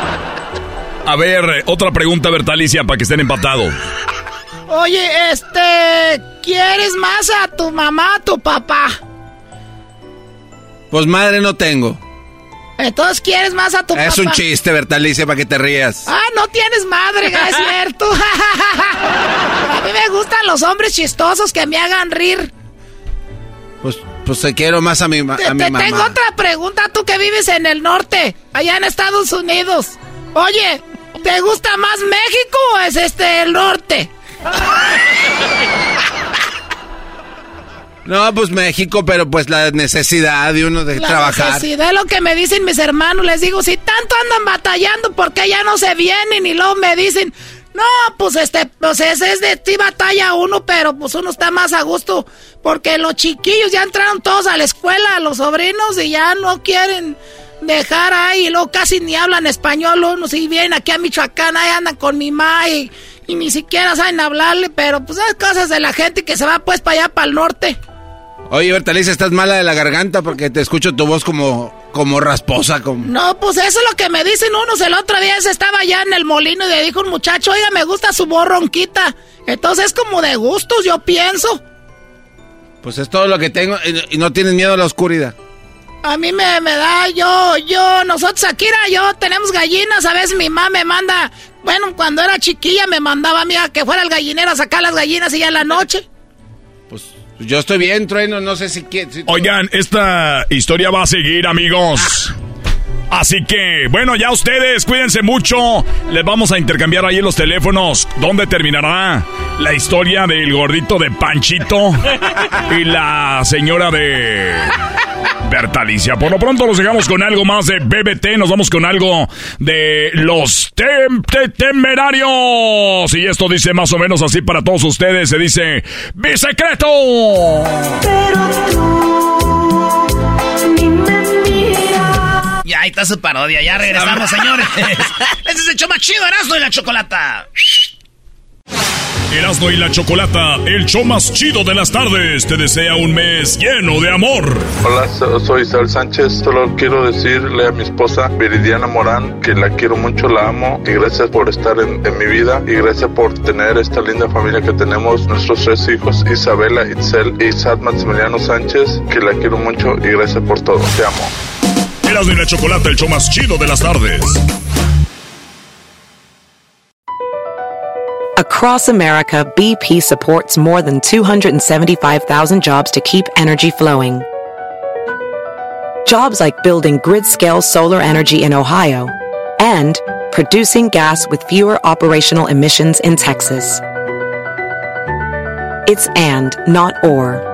A ver, otra pregunta, Bertalicia, para que estén empatados. Oye, este, ¿quieres más a tu mamá o a tu papá? Pues madre no tengo. Entonces, ¿quieres más a tu papá? Es un chiste, Bertalicia, para que te rías. Ah, no tienes madre, es cierto. a mí me gustan los hombres chistosos que me hagan rir. Pues, Pues te quiero más a mi, a te, mi mamá. Tengo otra pregunta, tú que vives en el norte, allá en Estados Unidos. Oye, ¿te gusta más México o es este el norte? No, pues México, pero pues la necesidad de uno de la trabajar. necesidad es lo que me dicen mis hermanos. Les digo, si tanto andan batallando, ¿por qué ya no se vienen? Y luego me dicen, no, pues este, pues ese es de ti batalla uno, pero pues uno está más a gusto. Porque los chiquillos ya entraron todos a la escuela, los sobrinos, y ya no quieren dejar ahí. Y luego casi ni hablan español uno. Si vienen aquí a Michoacán, ahí andan con mi ma y, y ni siquiera saben hablarle. Pero pues es cosas de la gente que se va pues para allá, para el norte. Oye, Bertaliza, estás mala de la garganta porque te escucho tu voz como, como rasposa. Como... No, pues eso es lo que me dicen unos. El otro día se estaba allá en el molino y le dijo un muchacho, oiga, me gusta su voz ronquita. Entonces es como de gustos, yo pienso. Pues es todo lo que tengo y no tienes miedo a la oscuridad. A mí me, me da, yo, yo, nosotros, Akira, yo tenemos gallinas. A veces mi mamá me manda, bueno, cuando era chiquilla me mandaba a mí a que fuera el gallinero a sacar las gallinas y ya en la noche. Yo estoy bien, Trueno, no sé si quieres. Si Oigan, esta historia va a seguir, amigos. Así que, bueno, ya ustedes, cuídense mucho. Les vamos a intercambiar ahí los teléfonos. ¿Dónde terminará la historia del gordito de Panchito y la señora de Bertalicia? Por lo pronto nos llegamos con algo más de BBT. Nos vamos con algo de los tem te temerarios. Y esto dice más o menos así para todos ustedes. Se dice, ¡Mi secreto! Ya, ahí está su parodia. Ya regresamos, señores. Este es el show más chido, Erasmo y la Chocolata. Erasmo y la Chocolata, el show más chido de las tardes, te desea un mes lleno de amor. Hola, so- soy Isabel Sánchez. Solo quiero decirle a mi esposa Viridiana Morán que la quiero mucho, la amo y gracias por estar en, en mi vida y gracias por tener esta linda familia que tenemos, nuestros tres hijos, Isabela, Itzel y Sad Maximiliano Sánchez, que la quiero mucho y gracias por todo. Te amo. Erasmo y la Chocolata, el show más chido de las tardes. Across America, BP supports more than 275,000 jobs to keep energy flowing. Jobs like building grid scale solar energy in Ohio and producing gas with fewer operational emissions in Texas. It's and, not or.